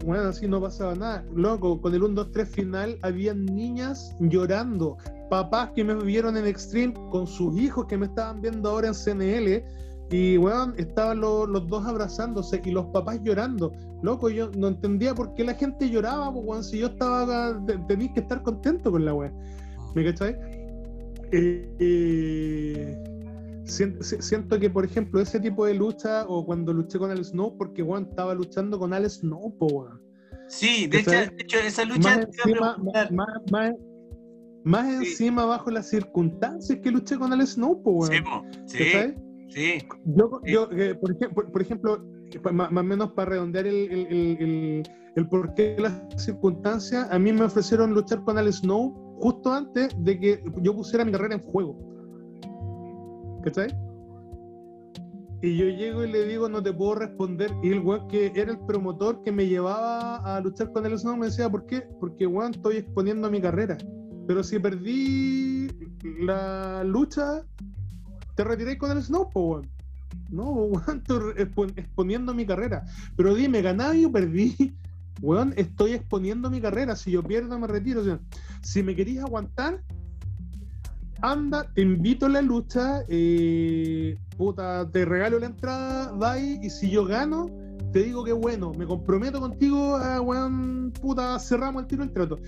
bueno, así no pasaba nada. Loco, con el 1, 2, 3 final, habían niñas llorando, papás que me vieron en Extreme con sus hijos que me estaban viendo ahora en CNL. Y, weón, estaban los dos abrazándose y los papás llorando. Loco, yo no entendía por qué la gente lloraba, pues, weón, si yo estaba, tenéis que estar contento con la weón. ¿Me cachai? Eh, eh, siento, que, por ejemplo, ese tipo de lucha, o cuando luché con el Snow, porque Juan estaba luchando con Al Snow, Sí, de hecho, esa lucha. Más, encima, bajo las circunstancias que luché con Al Snow, Sí, sí, sí, Yo, yo eh, por, ejemplo, por, ejemplo, más o menos para redondear el, el, el, el, porqué de las circunstancias, a mí me ofrecieron luchar con Al Snow justo antes de que yo pusiera mi carrera en juego. ¿Cachai? Y yo llego y le digo, no te puedo responder. Y el weón que era el promotor que me llevaba a luchar con el Snow me decía, ¿por qué? Porque weón, estoy exponiendo mi carrera. Pero si perdí la lucha, te retiré con el Snow, weón. No, weón, *laughs* estoy exponiendo mi carrera. Pero dime, ¿ganaba o perdí? *laughs* Weón, estoy exponiendo mi carrera. Si yo pierdo, me retiro. Si me querías aguantar, anda, te invito a la lucha, eh, puta, te regalo la entrada, bye, y si yo gano, te digo que bueno, me comprometo contigo a, weón, puta, cerramos el tiro el trato.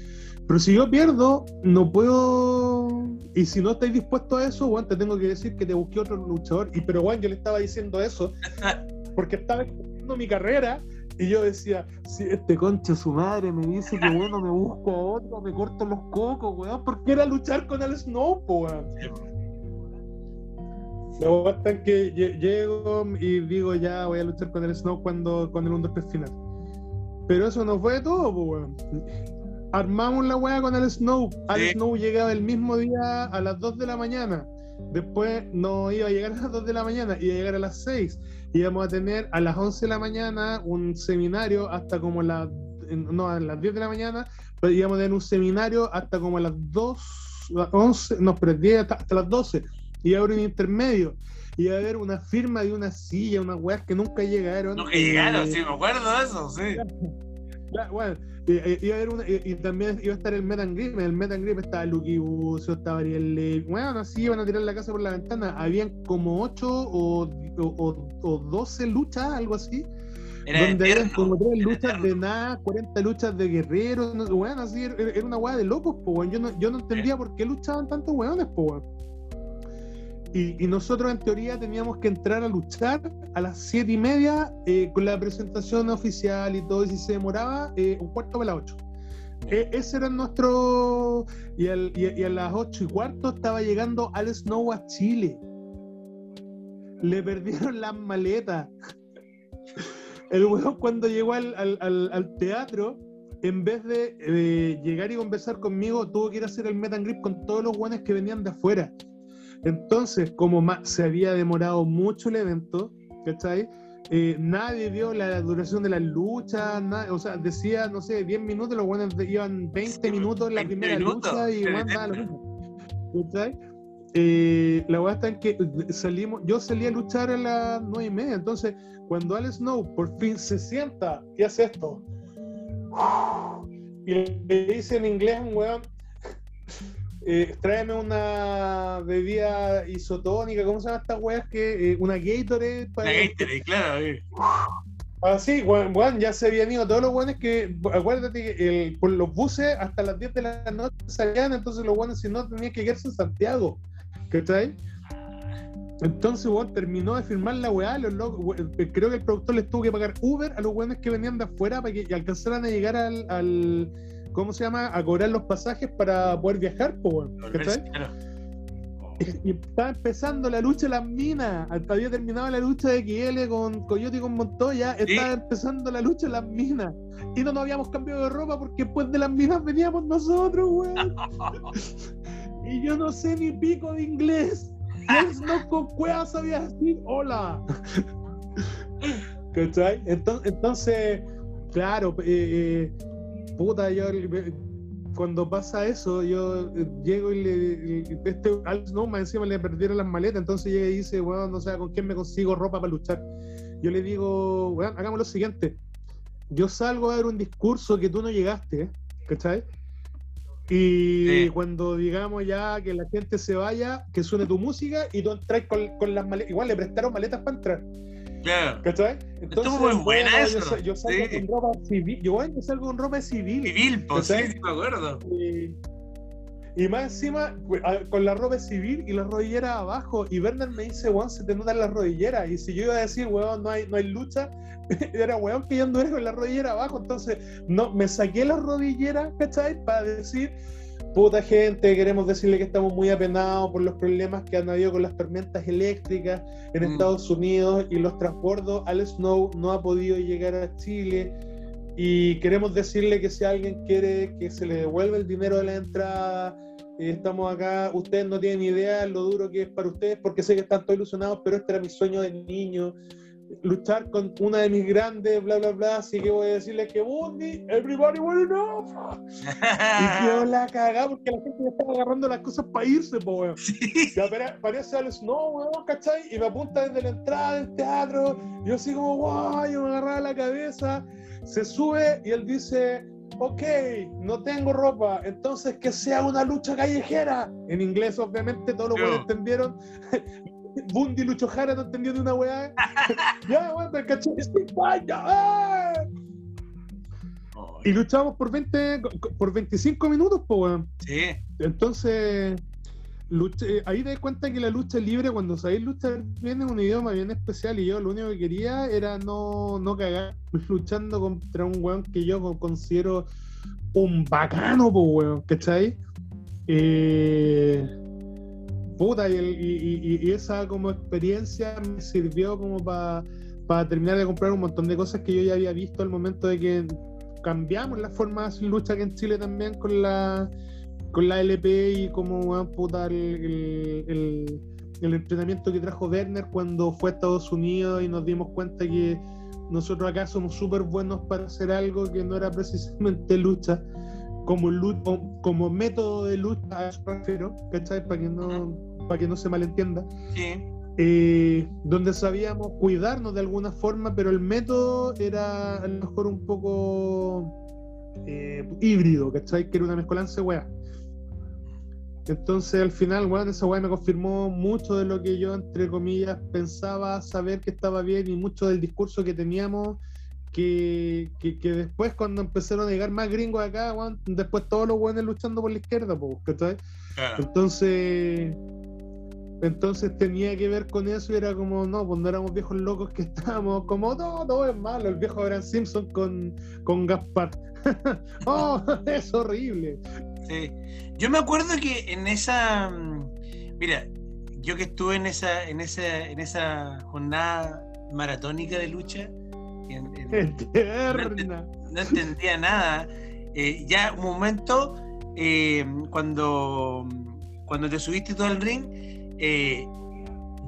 Pero si yo pierdo, no puedo. Y si no estáis dispuestos a eso, weón, te tengo que decir que te busqué otro luchador. Y pero, weón, yo le estaba diciendo eso *laughs* porque estaba exponiendo mi carrera y yo decía, si este concha su madre me dice que bueno, me busco a otro, me corto los cocos, weón, porque era luchar con el Snow, weón. Me basta que llego y digo ya voy a luchar con el Snow cuando con el 1 final. Pero eso no fue todo, weón. armamos la weá con el Snow. Al Sí. Snow llegaba el mismo día a las 2 de la mañana. Después no iba a llegar a las 2 de la mañana, iba a llegar a las 6. Íbamos a tener a las 11 de la mañana un seminario hasta como las. No, a las 10 de la mañana, pero íbamos a tener un seminario hasta como a las 2, las 11, no, pero 10 hasta, hasta las 12. Iba a haber un intermedio. Iba a haber una firma de una silla, unas weas que nunca llegaron. Que llegaron, Eh, sí, me acuerdo de eso, sí. ya, bueno, eh, eh, iba a haber una, y, y también iba a estar el Met and Grip. En el Met and Grip estaba Lucky Bucio, estaba Ariel. Bueno, así iban a tirar la casa por la ventana. Habían como 8 o, o, o- o 12 luchas, algo así. Era donde eterno, como 3 era luchas de nada, 40 luchas de guerreros. No, bueno, así era, era una weá de locos, po. Yo no, yo no entendía por qué luchaban tantos weones, po. Y, nosotros en teoría teníamos que entrar a luchar a las siete y media eh, con la presentación oficial y todo, y si se demoraba, eh, un cuarto para las 8. ese era nuestro. Y, al- y- a las ocho y cuarto estaba llegando Al Snow a Chile. Le perdieron las maletas. El weón cuando llegó al, al- al- teatro, en vez de eh, llegar y conversar conmigo, tuvo que ir a hacer el met and con todos los weones que venían de afuera. Entonces, como se había demorado mucho el evento, ¿cachai? Eh, nadie vio la duración de las luchas, o sea, decía, no sé, 10 minutos, los buenos iban 20 Sí, minutos en la 20 primera minutos, lucha y bueno, nada, lo mismo. ¿Cachai? Eh, la verdad está en que salimos, yo salí a luchar a las 9 y media, entonces cuando Al Snow por fin se sienta y hace esto, y le dice en inglés un weón, eh, tráeme una bebida isotónica, ¿cómo se llama estas weas? Que, eh, una Gatorade para... La Gatorade, claro, sí. Así, weón, weón, ya se habían ido todos los weones que, acuérdate que el- por los buses hasta las 10 de la noche salían, entonces los weones si no tenían que quedarse en Santiago, ¿cachai? Entonces, weón, terminó de firmar la weá, los locos, eh, creo que el productor les tuvo que pagar Uber a los weones que venían de afuera para que alcanzaran a llegar al, al- ¿cómo se llama? A cobrar los pasajes para poder viajar, pues, ¿cachai? Claro. Y estaba empezando la lucha de las minas. Había terminado la lucha de XL con Coyote y con Montoya. Estaba empezando la lucha de las minas. Y no nos habíamos cambiado de ropa porque después de las minas veníamos nosotros, weón. *laughs* y yo no sé ni pico de inglés. No con cueva sabía decir hola. *laughs* ¿Cachai? Entonces, entonces claro, eh, eh, puta, yo cuando pasa eso, yo eh, llego y le. Este Alex Noma encima le perdieron las maletas, entonces llega y dice, weón, no sé con quién me consigo ropa para luchar. Yo le digo, weón, hagamos lo siguiente. Yo salgo a dar un discurso que tú no llegaste, ¿eh? ¿cachai? Y Sí. cuando digamos ya que la gente se vaya, que suene tu música y tú entras con, con las maletas. Igual le prestaron maletas para entrar. Claro. ¿Cachai? Estuvo muy buena bueno, eso, Yo, sa- yo salgo sí. con ropa civil. Yo, bueno, yo salgo con ropa civil. Civil, pues ¿Cachai? sí, me acuerdo. Y, y más encima, con la ropa civil y las rodilleras abajo. Y Bernard me dice, weón, se te notan las rodilleras. Y si yo iba a decir, weón, no hay, no hay lucha, *laughs* era weón que yo anduve con la rodillera abajo. Entonces, no, me saqué las rodilleras, ¿cachai? Para decir, puta gente, queremos decirle que estamos muy apenados por los problemas que han habido con las tormentas eléctricas en Mm. Estados Unidos y los transbordos. Al Snow no ha podido llegar a Chile. Y queremos decirle que si alguien quiere que se le devuelva el dinero de la entrada, eh, estamos acá. Ustedes no tienen idea lo duro que es para ustedes, porque sé que están todos ilusionados, pero este era mi sueño de niño. Luchar con una de mis grandes, bla, bla, bla. Así que voy a decirle que Bundy, everybody will know. *laughs* Y quedó la cagada porque la gente ya estaba agarrando las cosas para irse, po, weón. Sí. Y apare- aparece Al Snow, weón, ¿cachai? Y me apunta desde la entrada del teatro. Y yo así como, guay, yo me agarraba la cabeza. Se sube y él dice, ok, no tengo ropa, entonces que sea una lucha callejera. En inglés, obviamente, todos los weones entendieron. Bundy Lucho Jara no entendió de una weá. *laughs* ya, weón, me caché. ¡ah! Y luchamos por 20, por 25 minutos, pues, weón. Sí, Entonces, lucha- eh, ahí te das cuenta que la lucha libre, cuando sabéis luchar bien, es un idioma bien especial. Y yo lo único que quería era no, no cagar luchando contra un weón que yo co- considero un bacano, pues, weón, ¿cachai? Eh, puta, y, el- y- y- y esa como experiencia me sirvió como para terminar de comprar un montón de cosas que yo ya había visto al momento de que cambiamos la forma de hacer lucha aquí en Chile también con la con la LP y cómo a puta el, el, entrenamiento que trajo Werner cuando fue a Estados Unidos y nos dimos cuenta que nosotros acá somos súper buenos para hacer algo que no era precisamente lucha, como, como método de lucha, a eso refiero, ¿cachai? Para que no, para que no se malentienda. Sí. Eh, donde sabíamos cuidarnos de alguna forma, pero el método era a lo mejor un poco eh, híbrido, ¿cachai? Que era una mezcolanza de Entonces al final, bueno, esa weá me confirmó mucho de lo que yo, entre comillas, pensaba saber que estaba bien y mucho del discurso que teníamos, que, que, después cuando empezaron a llegar más gringos acá, bueno, después todos los buenos luchando por la izquierda, ¿cachai? Entonces entonces tenía que ver con eso y era como, no, cuando éramos viejos locos que *laughs* estábamos como, no, no es malo, el viejo Abraham Simpson con, con Gaspar. *laughs* oh, *laughs* es horrible. Sí. Yo me acuerdo que en esa, mm, mira, yo que estuve en esa, en esa, en esa jornada maratónica de lucha, Eterna. No, entendía nada. Eh, ya un momento, eh, cuando, cuando te subiste todo el ring, eh,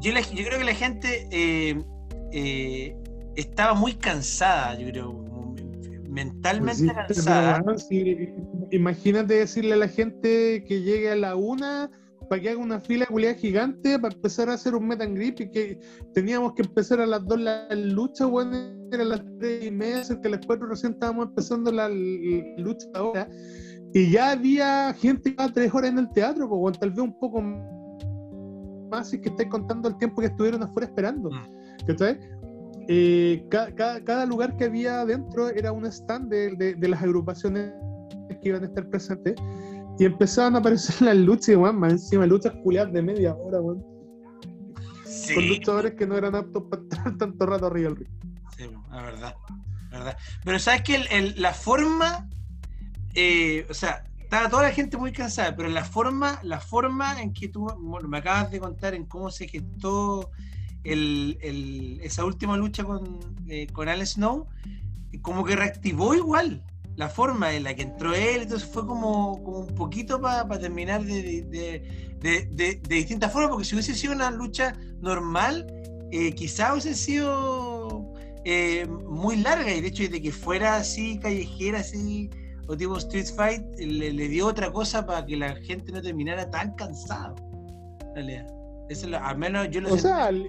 yo, yo, creo que la gente eh, eh, estaba muy cansada, yo creo, mentalmente pues cansada. imagínate decirle a la gente que llegue a la una para que haga una fila culiada gigante para empezar a hacer un meet and grip y que teníamos que empezar a las dos la lucha, bueno, era las tres y media, que a las cuatro recién estábamos empezando la, lucha ahora. Y ya había gente que tres horas en el teatro, pues, tal vez un poco más y que estáis contando el tiempo que estuvieron afuera esperando. Mm. Eh, cada, lugar que había adentro era un stand de, las agrupaciones que iban a estar presentes y empezaban a aparecer *laughs* las luchas, más encima luchas culiadas de media hora, Con luchadores que no eran aptos para estar *laughs* tanto rato arriba del ring. Sí, la verdad, verdad. Pero sabes que la forma, eh, o sea, estaba toda la gente muy cansada, pero la forma, la forma en que tú me acabas de contar en cómo se gestó el, esa última lucha con, eh, con Al Snow, como que reactivó igual la forma en la que entró él, entonces fue como, un poquito para terminar de, de, distintas formas, porque si hubiese sido una lucha normal, eh, quizá hubiese sido eh, muy larga, y de hecho de que fuera así callejera, así o tipo Street Fight le, dio otra cosa para que la gente no terminara tan cansado. Eso al menos yo lo O sea, lo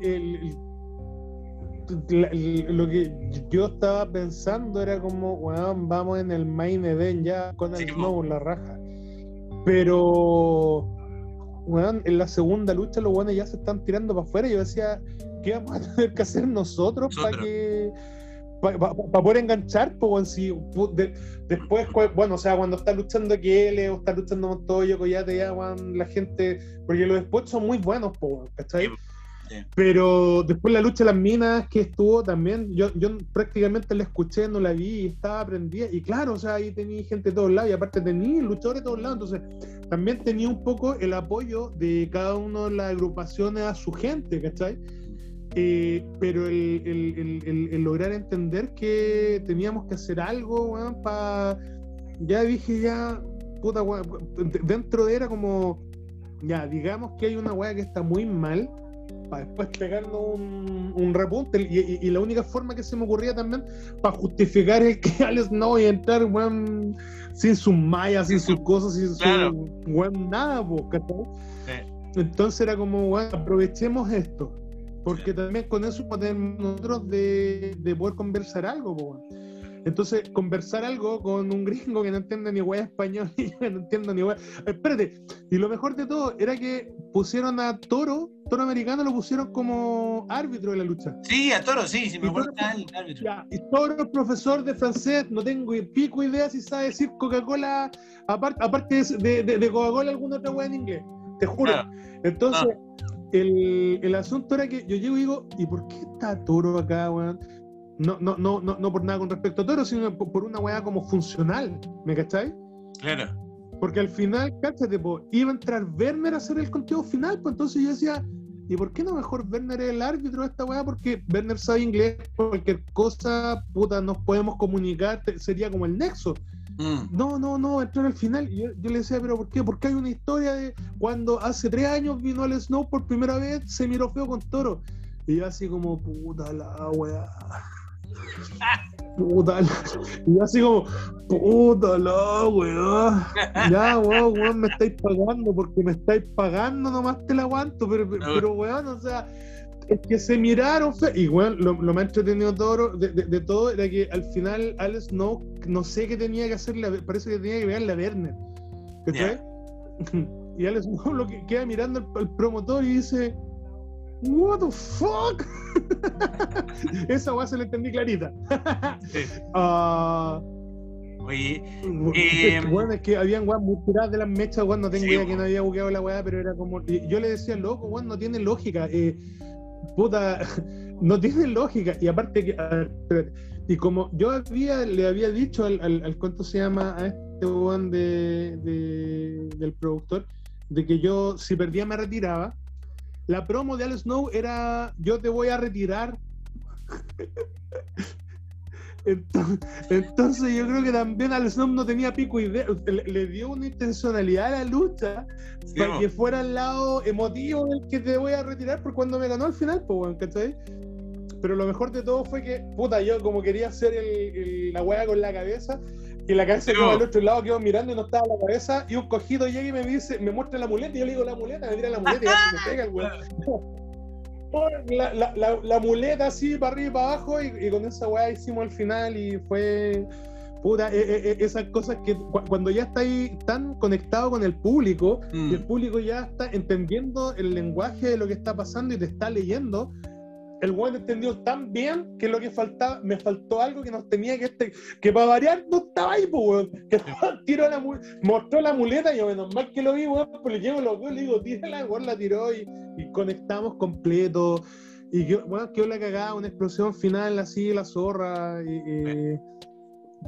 que yo estaba pensando era como, bueno, vamos en el main event ya con el Snow, la raja. Pero, bueno, en la segunda lucha los buenos ya se están tirando para afuera. Yo decía, ¿qué vamos a tener que hacer nosotros. para que para poder enganchar, pues si, después, bueno, o sea, cuando está luchando Kiele o está luchando Montoyo, Collate, ya, la gente, porque los después son muy buenos, pues, ¿cachai? Pero después la lucha de las minas que estuvo también, yo, yo prácticamente la escuché, no la vi estaba aprendida. Y claro, o sea, ahí tenía gente de todos lados y aparte tenía luchadores de todos lados. Entonces, también tenía un poco el apoyo de cada una de las agrupaciones a su gente, ¿cachai? Eh, pero el, lograr entender que teníamos que hacer algo, para. Ya dije, ya, puta, dentro de era como, ya, digamos que hay una weá que está muy mal, para después pegarnos un, un repunte. Y, la única forma que se me ocurría también, para justificar el que Alex no voy a entrar, weón, sin sus mallas, sin sus cosas, sin su weón, nada, Entonces era como, weón, aprovechemos esto porque también con eso podemos nosotros de, de poder conversar algo, Entonces, conversar algo con un gringo que no entiende ni hueá español *laughs* y yo no entiendo ni hueá. Espérate, y lo mejor de todo era que pusieron a Toro, Toro americano, lo pusieron como árbitro de la lucha. Sí, a Toro, sí, sí me acuerdo el árbitro. y Toro es profesor de francés, no tengo pico idea si sabe decir Coca-Cola, aparte, aparte de, de, Coca-Cola, alguna otra hueá en inglés, te juro. Entonces. Ah el, el, asunto era que yo llego y digo, ¿y por qué está Toro acá, weón? No, no, no, no, no por nada con respecto a Toro, sino por, una weá como funcional, ¿me cacháis? Claro. Porque al final, cáchate, iba a entrar Werner a hacer el conteo final, pues entonces yo decía, ¿y por qué no mejor Werner es el árbitro de esta weá? Porque Werner sabe inglés, cualquier cosa, puta, nos podemos comunicar, sería como el nexo. Mm. No, no, no, entró en el final. Y yo, yo le decía, ¿pero por qué? Porque hay una historia de cuando hace tres años vino al Snow por primera vez, se miró feo con Toro. Y yo así como, puta la weá. *laughs* Puta la... Y yo así como, puta la weá. Ya, weón, weón, me estáis pagando porque me estáis pagando, nomás te la aguanto. Pero, pero, pero, weón, o sea, es que se miraron feo. Y weón, lo, lo más entretenido de todo, de, de- de todo era que al final Alex no, no sé qué tenía que hacerle, a- parece que tenía que pegarle a Werner. ¿Cachai? *laughs* Y Alex *laughs* no lo que queda mirando al, al promotor y dice. What the fuck? *laughs* Esa weá se la entendí clarita. Sí. Ah, Oye, eh, bueno, es que habían weas muy tiradas de las mechas, weón, no tengo Sí, idea po. quién había buqueado la weá, pero era como. Yo le decía, loco, weón, no tiene lógica. eh, puta, *laughs* no tiene lógica. Y aparte que. y como yo había, le había dicho al, al, al- ¿cuánto se llama? A este weón de, de- del productor, de que yo, si perdía, me retiraba. La promo de Al Snow era: Yo te voy a retirar. *laughs* Entonces, entonces yo creo que también Al Snow no tenía pico idea, le, le dio una intencionalidad a la lucha sí, para que fuera al lado emotivo del que te voy a retirar por cuando me ganó al final, pues ¿cachai? Pero lo mejor de todo fue que, puta, yo como quería hacer el- el- la weá con la cabeza, y la cabeza quedó al otro lado, quedó mirando y no estaba la cabeza, y un cogido llega y me dice, me muestra la muleta, y yo le digo la muleta, me tira la muleta y casi me pega el weón. *laughs* La, la, la, la muleta así para arriba y para abajo, y, y con esa weá hicimos el final y fue. Puta, eh, eh, esas cosas que cu- cuando ya estáis tan conectado con el público y el Mm. público ya está entendiendo el lenguaje de lo que está pasando y te está leyendo, el weón entendió tan bien que lo que faltaba, me faltó algo que nos tenía que este, que para variar no estaba ahí, pues weón. Que tiró la mostró la muleta y yo menos mal que lo vi, weón, pues le llevo los dos, le digo, tírala, weón la tiró y, y conectamos completo. Y bueno, quedó la cagada, una explosión final así, la zorra. Y, y-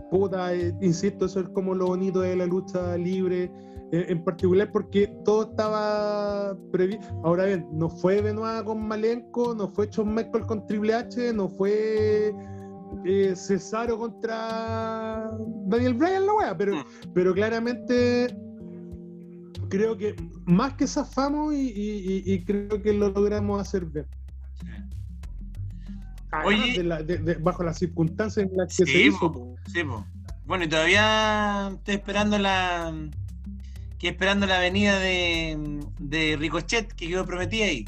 puta, eh, insisto, eso es como lo bonito de la lucha libre, en particular porque todo estaba previsto. Ahora bien, no fue Benoit con Malenko, no fue Shawn Michael con Triple H, no fue eh, Cesaro contra Daniel Bryan, la wea, pero, Mm. pero claramente creo que más que zafamos y, y- creo que lo logramos hacer bien. Además Oye. de la- de- de- bajo las circunstancias en las que Sí, se hizo. po. Sí, po. Bueno, y todavía estoy esperando la. Que esperando la venida de, de Ricochet, que quedó prometida ahí.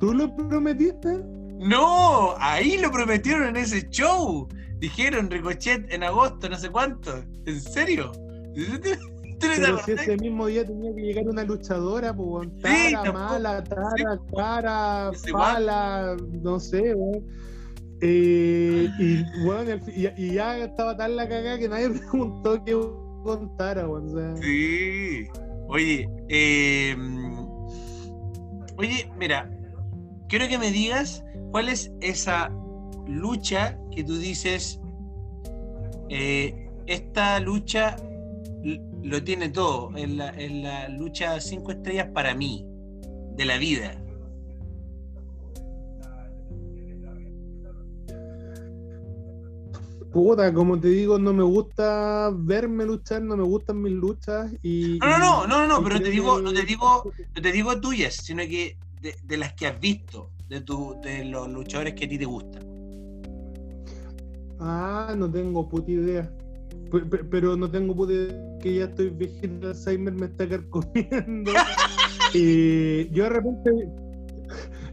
¿Tú lo prometiste? No, ahí lo prometieron en ese show. Dijeron Ricochet en agosto, no sé cuánto. ¿En serio? ¿Tú no te Pero si ese mismo día tenía que llegar una luchadora, pues, Sí, Tara, tampoco. mala, Tara, cara, pala, no sé, weón. Eh, y, bueno, y, y ya estaba tan la cagada que nadie *laughs* preguntó qué con Tara, weón. O sea, Sí. Oye, eh, oye, mira, quiero que me digas cuál es esa lucha que tú dices, eh, esta lucha lo tiene todo, es la, la lucha cinco estrellas para mí, de la vida. Puta, como te digo, no me gusta verme luchar, no me gustan mis luchas y. No, no, no, no, no, pero te digo, no te digo, no te digo tuyas, sino que de, de las que has visto, de, tu, de los luchadores que a ti te gustan. Ah, no tengo puta idea. Pe- pe- Pero no tengo puta idea que ya estoy viejito, Alzheimer me está carcomiendo. *laughs* y yo de repente,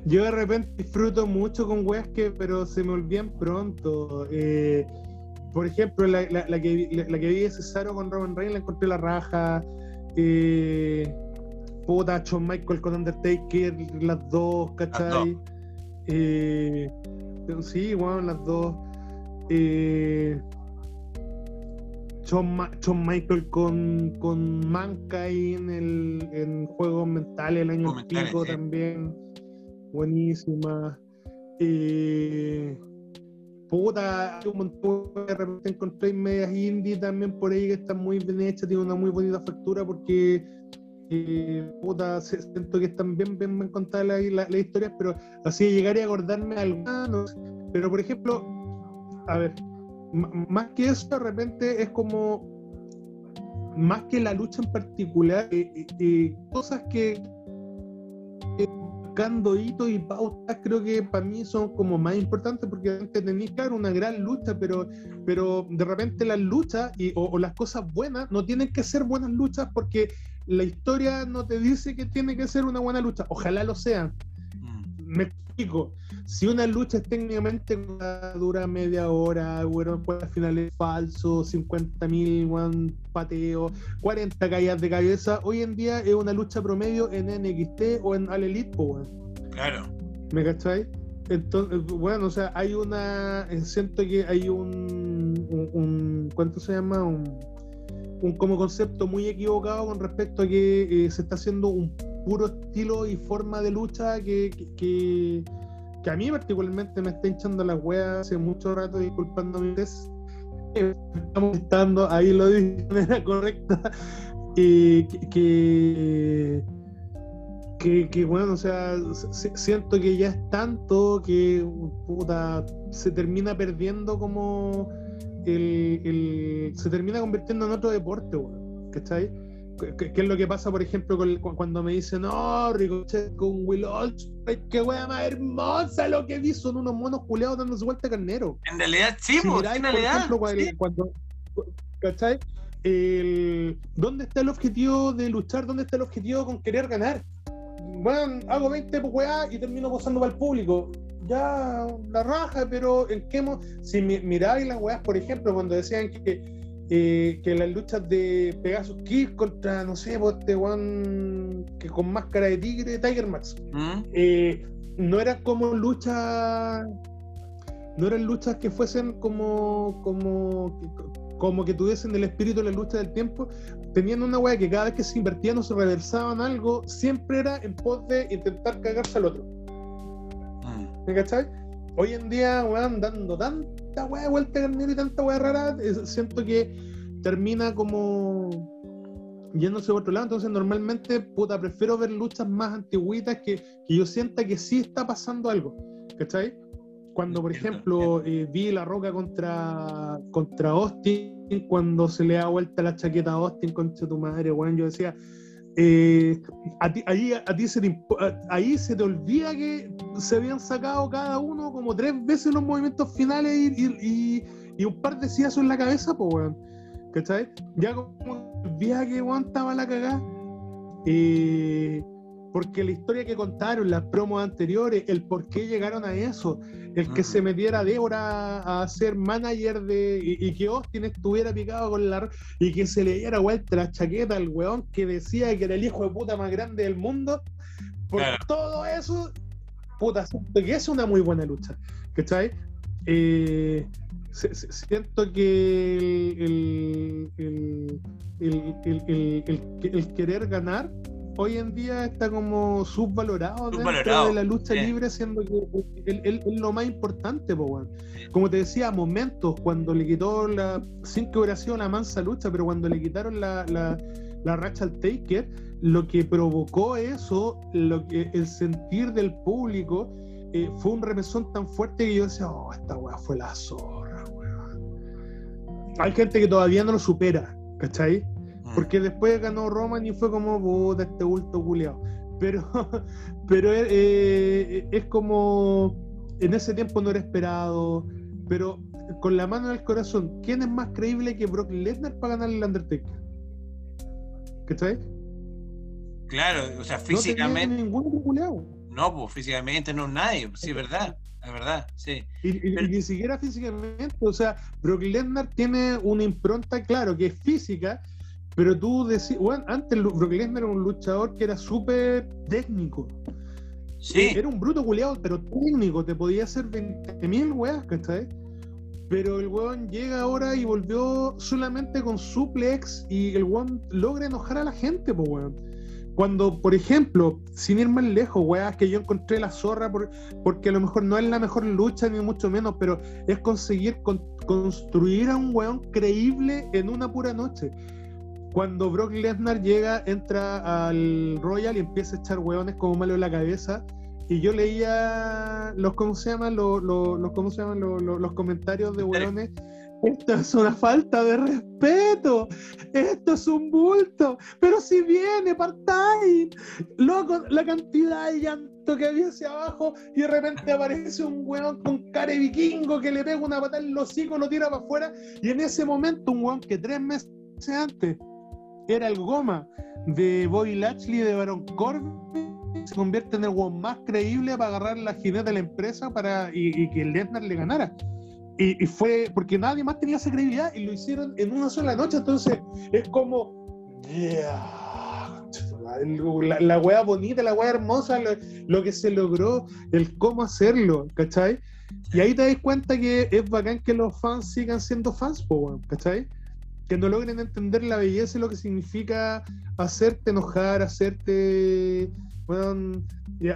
yo de repente disfruto mucho con weas que, pero se me olvidan pronto. Eh, por ejemplo, la, la- la que, vi- la, la que vi de Cesaro con Roman Reigns la encontré la raja. Eh, puta, Shawn Michael con Undertaker, las dos, ¿cachai? Eh, sí, bueno, las dos. Eh, Ma- Shawn Michael con, con Mankind en, el, en Juegos Mentales el año pico sí. también. Buenísima. Eh, puta, un montón de repente encontré medias indie también por ahí que están muy bien hechas, tienen una muy bonita factura porque que puta, siento que están bien, bien, bien contadas las historias, pero así llegaría a acordarme algunas. Pero por ejemplo, a ver, más que eso, de repente es como más que la lucha en particular, eh, eh, eh, cosas que, buscando hitos y pautas, creo que para mí son como más importantes porque antes tenéis, claro, una gran lucha, pero, pero de repente las luchas y, o, las cosas buenas no tienen que ser buenas luchas porque la historia no te dice que tiene que ser una buena lucha. Ojalá lo sea. Me explico si una lucha es técnicamente dura media hora, bueno, pues al final es falso, 50 mil pateo, 40 caídas de cabeza, hoy en día es una lucha promedio en NXT o en All Elite, pues, Claro. ¿Me cacháis? Entonces, bueno, o sea, hay una. Eh, siento que hay un. un, ¿Cuánto se llama? Un, un, como concepto muy equivocado con respecto a que eh, se está haciendo un puro estilo y forma de lucha que, que que a mí particularmente me está hinchando la wea hace mucho rato, disculpándome, estamos estando, ahí lo dije de *laughs* manera correcta, que, que, que, bueno, o sea, siento que ya es tanto que puta, se termina perdiendo como el, el, se termina convirtiendo en otro deporte, ¿cachai? ¿Qué, es lo que pasa, por ejemplo, cuando me dicen, no, Ricochet con Will Ospreay, qué wea más hermosa lo que vi, son unos monos culeados dando su vuelta carnero. En realidad, sí, si en realidad. cuando, ¿cachai? ¿Dónde está el objetivo de luchar? ¿Dónde está el objetivo con querer ganar? Bueno, hago 20 pues weá y termino posando para el público. Ya, la raja, pero en qué si miráis las weas, por ejemplo, cuando decían que eh, que las luchas de Pegasus Kid contra, no sé, este one que con máscara de tigre, Tiger Max, ¿Mm? eh, no eran como luchas, no eran luchas que fuesen como, como, como que tuviesen el espíritu de la lucha del tiempo, tenían una weá que cada vez que se invertían o se reversaban algo, siempre era en pos de intentar cagarse al otro. ¿Mm? ¿Me cachai? Hoy en día, weón, dando tanta weá vuelta carnero y tanta weá rara, siento que termina como yéndose por otro lado. Entonces, normalmente, puta, prefiero ver luchas más antiguitas que, que yo sienta que sí está pasando algo. ¿Cachai? Cuando, por ejemplo, eh, vi La Roca contra, contra Austin, cuando se le da vuelta la chaqueta a Austin, contra tu madre, weón, yo decía, eh, ahí, se te, ahí olvida que se habían sacado cada uno como tres veces los movimientos finales y, un par de sillas en la cabeza, pues, weón. ¿Cachai? Ya como olvida que weón estaba la cagada. Eh, porque la historia que contaron, las promos anteriores, el por qué llegaron a eso, el que se metiera Débora a ser manager de. Y, que Austin estuviera picado con la. y que se le diera vuelta la chaqueta al weón que decía que era el hijo de puta más grande del mundo. Por todo eso, puta, siento que es una muy buena lucha. ¿Cachai? Eh, siento que el, el querer ganar hoy en día está como subvalorado, dentro de la lucha libre, siendo que es lo más importante, Como te decía, momentos cuando le quitó la, sin que hubiera sido una mansa lucha, pero cuando le quitaron la, la, racha al Taker, lo que provocó eso, lo que el sentir del público, eh, fue un remesón tan fuerte que yo decía, oh, esta weá fue la zorra, weón. Hay gente que todavía no lo supera, ¿cachai? Porque después ganó Roman y fue como, puta, este bulto culiado. Pero, *laughs* pero eh, eh, es como, en ese tiempo no era esperado. Pero con la mano en el corazón, ¿quién es más creíble que Brock Lesnar para ganar el Undertaker? ¿Cachai? Claro, o sea, físicamente. No ningún No, pues físicamente no nadie, sí, es verdad, es verdad, sí. Y, ni siquiera físicamente, o sea, Brock Lesnar tiene una impronta, claro, que es física, pero tú decís, bueno, antes Brock Lesnar era un luchador que era súper técnico. Sí. Era un bruto culeado, pero técnico, te podía hacer 20.000 weas, ¿cachai? Pero el weón llega ahora y volvió solamente con suplex y el weón logra enojar a la gente, pues weón. Cuando, por ejemplo, sin ir más lejos, weas, que yo encontré la zorra porque a lo mejor no es la mejor lucha, ni mucho menos, pero es conseguir construir a un weón creíble en una pura noche cuando Brock Lesnar llega, entra al Royal y empieza a echar hueones como malo en la cabeza. Y yo leía los, ¿cómo se llaman? Los, los, ¿cómo se llaman? Los comentarios de hueones. Esto es una falta de respeto. Esto es un bulto. Pero si viene part-time, loco, la cantidad de llanto que había hacia abajo y de repente aparece un weón con cara de vikingo que le pega una patada en los hocico, lo tira para afuera. Y en ese momento, un weón que tres meses antes era el goma de Bobby Lashley de Baron Corbin se convierte en el weón más creíble para agarrar la jineta de la empresa para, y, que el Lesnar le ganara. Y, fue porque nadie más tenía esa credibilidad y lo hicieron en una sola noche. Entonces es como, la, la wea bonita, la wea hermosa, lo, que se logró, el cómo hacerlo, ¿cachai? Y ahí te das cuenta que es bacán que los fans sigan siendo fans, ¿cachai? Que no logren entender la belleza y lo que significa hacerte enojar, hacerte. Bueno,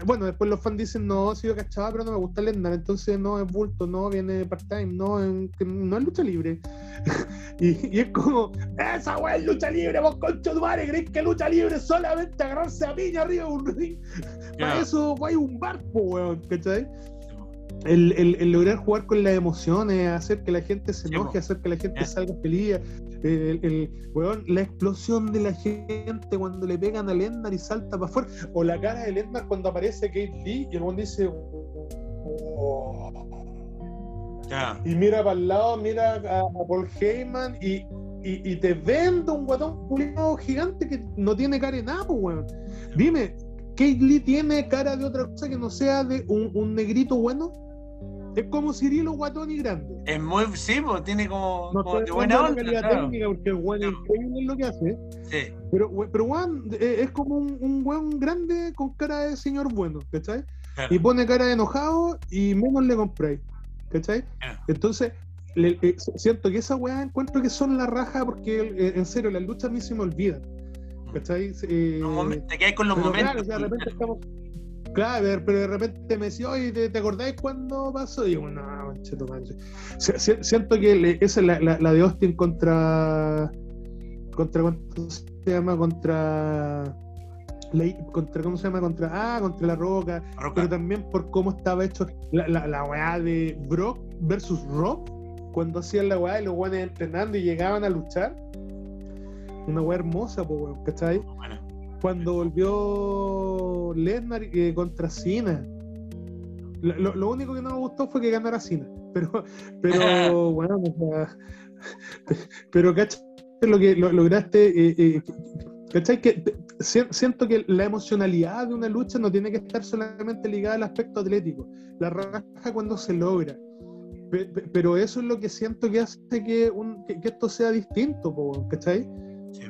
bueno después los fans dicen, no, si yo cachaba, pero no me gusta Lendar, entonces no es bulto, no viene part-time, no, no es lucha libre. *laughs* y, es como, esa weá es lucha libre, vos concho tu madre, crees que lucha libre es solamente agarrarse a piña arriba de un ring. *laughs* Para eso hay un barco, weón, ¿cachai? El, el, lograr jugar con las emociones, hacer que la gente se enoje, hacer que la gente salga feliz, el, el la explosión de la gente cuando le pegan a Lendar y salta para afuera, o la cara de Lendar cuando aparece Kate Lee y el weón dice oh". y mira para el lado, mira a, Paul Heyman y, y, te vende un guatón pulido gigante que no tiene cara de nada, weón. Dime, Kate Lee tiene cara de otra cosa que no sea de un, un negrito bueno. Es como Cirilo Guatón y grande. Es muy, sí, pues, tiene como, no de buena onda. técnica, porque el weón es increíble lo que hace. Sí. Pero, pero weón, eh, es como un, un weón grande con cara de señor bueno, ¿cachai? Y pone cara de enojado y menos le compráis, ¿cachai? Entonces, eh, siento que esa weá encuentro que son la raja porque eh, en serio, las luchas a mí se me olvidan. ¿Cachai? te quedas con los momentos. de repente estamos Claro, pero de repente me decía, oye, ¿te, acordáis cuándo pasó? Y digo, no, mancheto, manche. Siento que esa es la, la, de Austin contra. contra ¿Cuánto se llama? Contra. contra ¿Cómo se llama? Contra. Ah, contra la roca, Pero también por cómo estaba hecho la, la, la weá de Brock versus Rock. Cuando hacían la weá y los weones entrenando y llegaban a luchar. Una weá hermosa, pues, weón, ¿cachai? Bueno cuando volvió Lesnar eh, contra Cena. Lo, único que no me gustó fue que ganara Cena. Pero, pero bueno, pero ¿cachai? Lo que lograste, eh, eh, ¿cachai? Que siento que la emocionalidad de una lucha no tiene que estar solamente ligada al aspecto atlético. La raja cuando se logra. Pero eso es lo que siento que hace que, esto sea distinto, ¿cachai? Sí.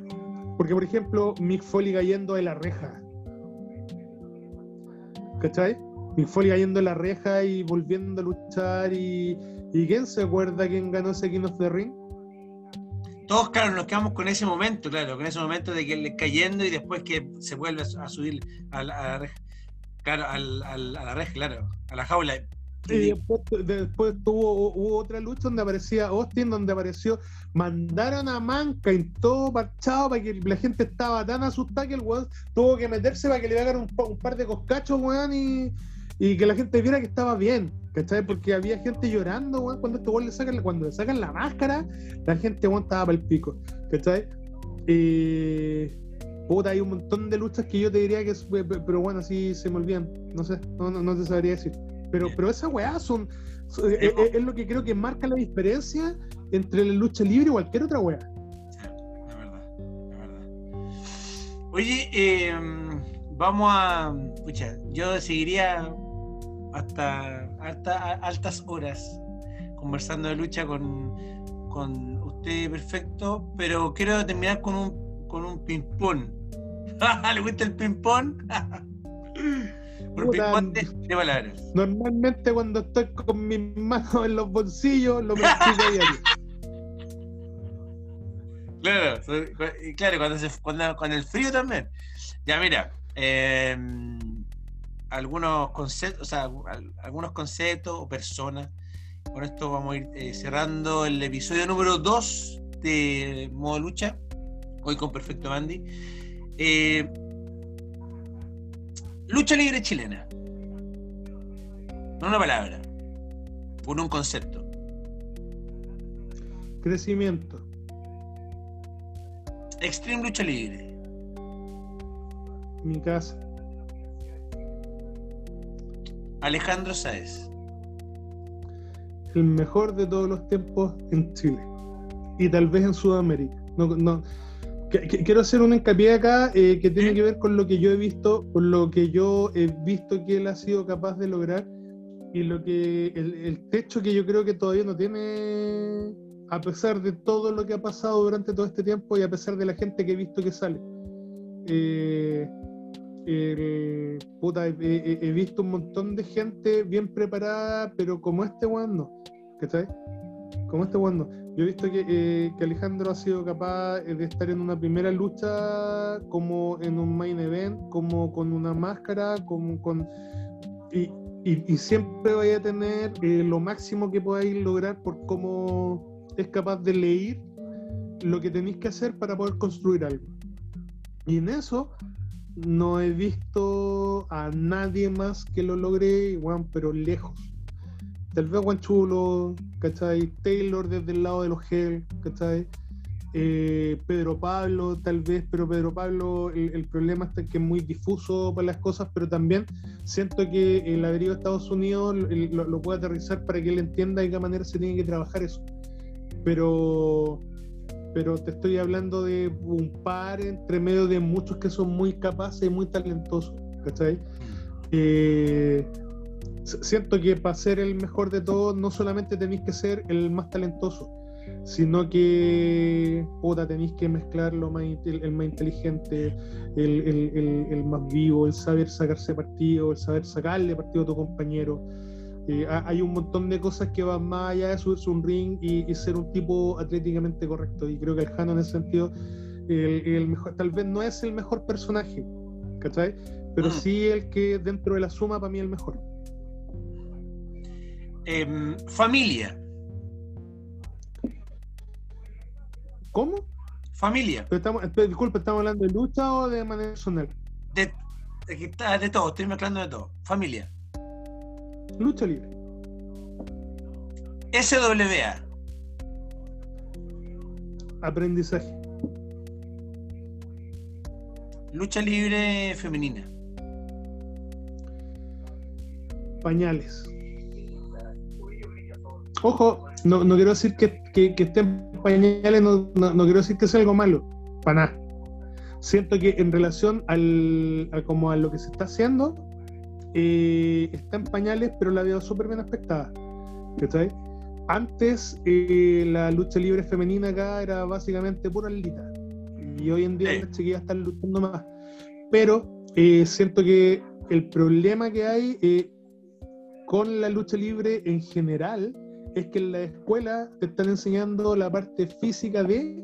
Porque, por ejemplo, Mick Foley cayendo de la reja. ¿Cachai? Mick Foley cayendo de la reja y volviendo a luchar. ¿Y, ¿y quién se acuerda quién ganó ese King of the Ring? Todos, claro, nos quedamos con ese momento, claro, con ese momento de que él cayendo y después que se vuelve a subir a la, reja. Claro, a la reja, claro, a la jaula. Y después, tuvo, hubo otra lucha donde aparecía Austin, donde apareció, mandaron a Manca y todo parchado para que la gente estaba tan asustada que el weón tuvo que meterse para que le hagan un, par de coscachos, weón, y, que la gente viera que estaba bien, ¿cachai? Porque había gente llorando, weón, cuando este le sacan, cuando le sacan la máscara, la gente, weón, estaba para el pico, ¿cachai? Y... Puta, hay un montón de luchas que yo te diría que, pero bueno, sí se me olvidan, no sé, no, no, no te sabría decir. Pero, pero esa weá son, eh, eh, es, lo que creo que marca la diferencia entre la lucha libre y cualquier otra weá. Sí, es verdad, es verdad. Oye, em, vamos a. Pucha, yo seguiría hasta, hasta altas horas conversando de lucha con, con usted perfecto, pero quiero terminar con un, con un ping-pong. *laughs* ¿Le gusta el ping-pong? *laughs* Normalmente cuando estoy con mis manos en los bolsillos, lo practico ahí. Claro, claro, cuando, se, cuando con el frío también. Ya mira, em, algunos conceptos, o sea, algunos conceptos o personas. Con esto vamos a ir eh, cerrando el episodio número 2 de Modo Lucha. hoy con Perfecto Bandy. Eh, lucha libre chilena. No una palabra, por un concepto. Crecimiento. Extreme Lucha Libre. Mi casa. Alejandro Sáez. El mejor de todos los tiempos en Chile. Y tal vez en Sudamérica. No, no. Quiero hacer un hincapié acá eh, que tiene que ver con lo que yo he visto, con lo que yo he visto que él ha sido capaz de lograr y lo que el, techo que yo creo que todavía no tiene, a pesar de todo lo que ha pasado durante todo este tiempo y a pesar de la gente que he visto que sale. Eh, puta, he, visto un montón de gente bien preparada, pero como este guando, ¿cachai? Como este guando. Yo he visto que, eh, que, Alejandro ha sido capaz de estar en una primera lucha, como en un main event, como con una máscara, como con. Y, siempre vaya a tener eh, lo máximo que podáis lograr por cómo es capaz de leer lo que tenéis que hacer para poder construir algo. Y en eso no he visto a nadie más que lo logre, igual, pero lejos. Tal vez Juan Chulo, ¿cachai? Taylor desde el lado de los Hell, ¿cachai? Eh, Pedro Pablo, tal vez, pero Pedro Pablo, el, problema está que es muy difuso para las cosas, pero también siento que el haber ido a Estados Unidos lo, puede aterrizar para que él entienda de qué manera se tiene que trabajar eso. Pero, pero te estoy hablando de un par entre medio de muchos que son muy capaces y muy talentosos, ¿cachai? Eh, siento que para ser el mejor de todos no solamente tenéis que ser el más talentoso, sino que puta, tenéis que mezclar lo más, el, más inteligente, el, más vivo, el saber sacarse partido, el saber sacarle partido a tu compañero. Eh, hay un montón de cosas que van más allá de subirse un ring y, ser un tipo atléticamente correcto. Y creo que el Jano en ese sentido, el, mejor, tal vez no es el mejor personaje, ¿cachai? Pero mm. sí el que dentro de la suma para mí es el mejor. Em, familia. ¿Cómo? Familia. estamos, disculpe, ¿estamos hablando de lucha o de manera personal? De, de, de todo, estoy mezclando de todo. Familia. Lucha libre. SWA. Aprendizaje. Lucha libre femenina. Pañales. Ojo, no, no quiero decir que, que, que estén pañales, no, no, quiero decir que sea algo malo, para nada. Siento que en relación al, a, como a lo que se está haciendo, eh, está en pañales, pero la veo súper bien aspectada. ¿Cachai? Antes eh, la lucha libre femenina acá era básicamente pura lita. Y hoy en día las chiquillas están luchando más. Pero eh, siento que el problema que hay con la lucha libre en general es que en la escuela te están enseñando la parte física de,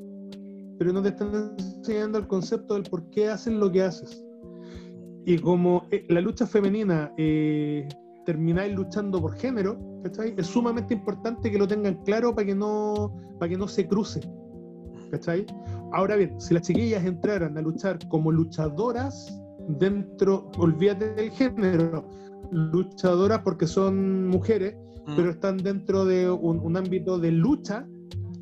pero no te están enseñando el concepto del por qué haces lo que haces. Y como eh, la lucha femenina eh, termináis luchando por género, ¿cachai? Es sumamente importante que lo tengan claro para que no, para que no se cruce. ¿cachai? Ahora bien, si las chiquillas entraran a luchar como luchadoras dentro, olvídate del género, luchadoras porque son mujeres, Mm. pero están dentro de un, ámbito de lucha,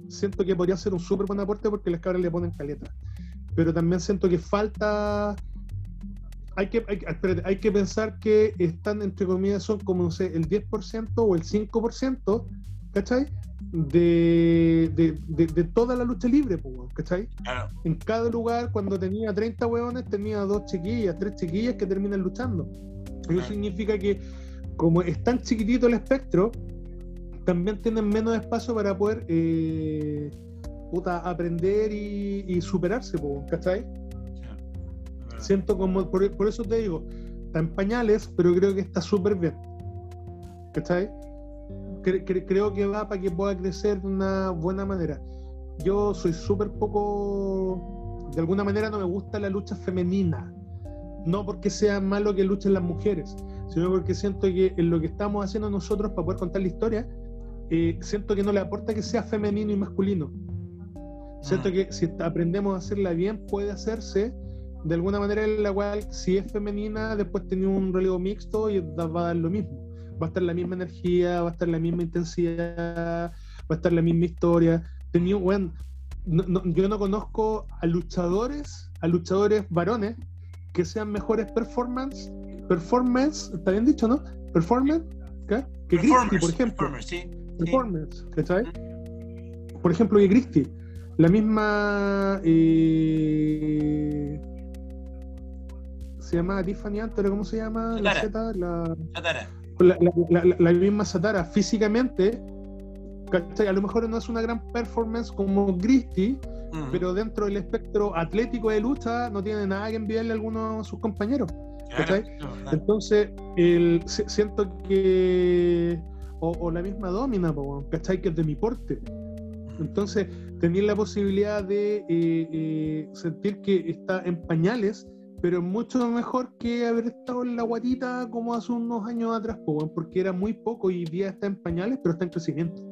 siento que podría ser un súper buen aporte porque las cabras le ponen caleta. Pero también siento que falta. Hay que, hay, que pensar que están, entre comillas, son como no sé, el 10% o el 5%, ¿cachai? De, de, de, toda la lucha libre, ¿cachai? En cada lugar, cuando tenía 30 hueones, tenía dos chiquillas, tres chiquillas que terminan luchando. Eso significa que como es tan chiquitito el espectro, también tienen menos espacio para poder eh, aprender y, superarse, ¿cachai? Siento como, por, eso te digo, está en pañales, pero creo que está súper bien. ¿Cachai? creo que va para que pueda crecer de una buena manera. Yo soy súper poco, de alguna manera no me gusta la lucha femenina, no porque sea malo que luchen las mujeres, sino porque siento que en lo que estamos haciendo nosotros para poder contar la historia, eh, siento que no le aporta que sea femenino y masculino, Siento que si aprendemos a hacerla bien, puede hacerse de alguna manera en la cual, si es femenina, después tiene un relevo mixto y va a dar lo mismo. Va a estar la misma energía, va a estar la misma intensidad, va a estar la misma historia. Tenía, bueno, yo no conozco a luchadores, a luchadores varones que sean mejores performance, performance, está bien dicho, ¿no? Performance, ¿qué? Que Christie, por ejemplo. Performance, sí. Performance, ¿cachai? Por ejemplo, que Christie la misma. Eh, se llama Tiffany Antero, ¿cómo se llama? La, Z, la, la, misma Satara, físicamente, A lo mejor no es una gran performance como Christie, pero dentro del espectro atlético de lucha no tiene nada que enviarle a alguno de sus compañeros. Entonces, el, siento que. O, la misma Domina, ¿cachai? Que es de mi porte. Entonces, tener la posibilidad de eh, eh, sentir que está en pañales, pero mucho mejor que haber estado en la guatita como hace unos años atrás, porque era muy poco y hoy día está en pañales, pero está en crecimiento.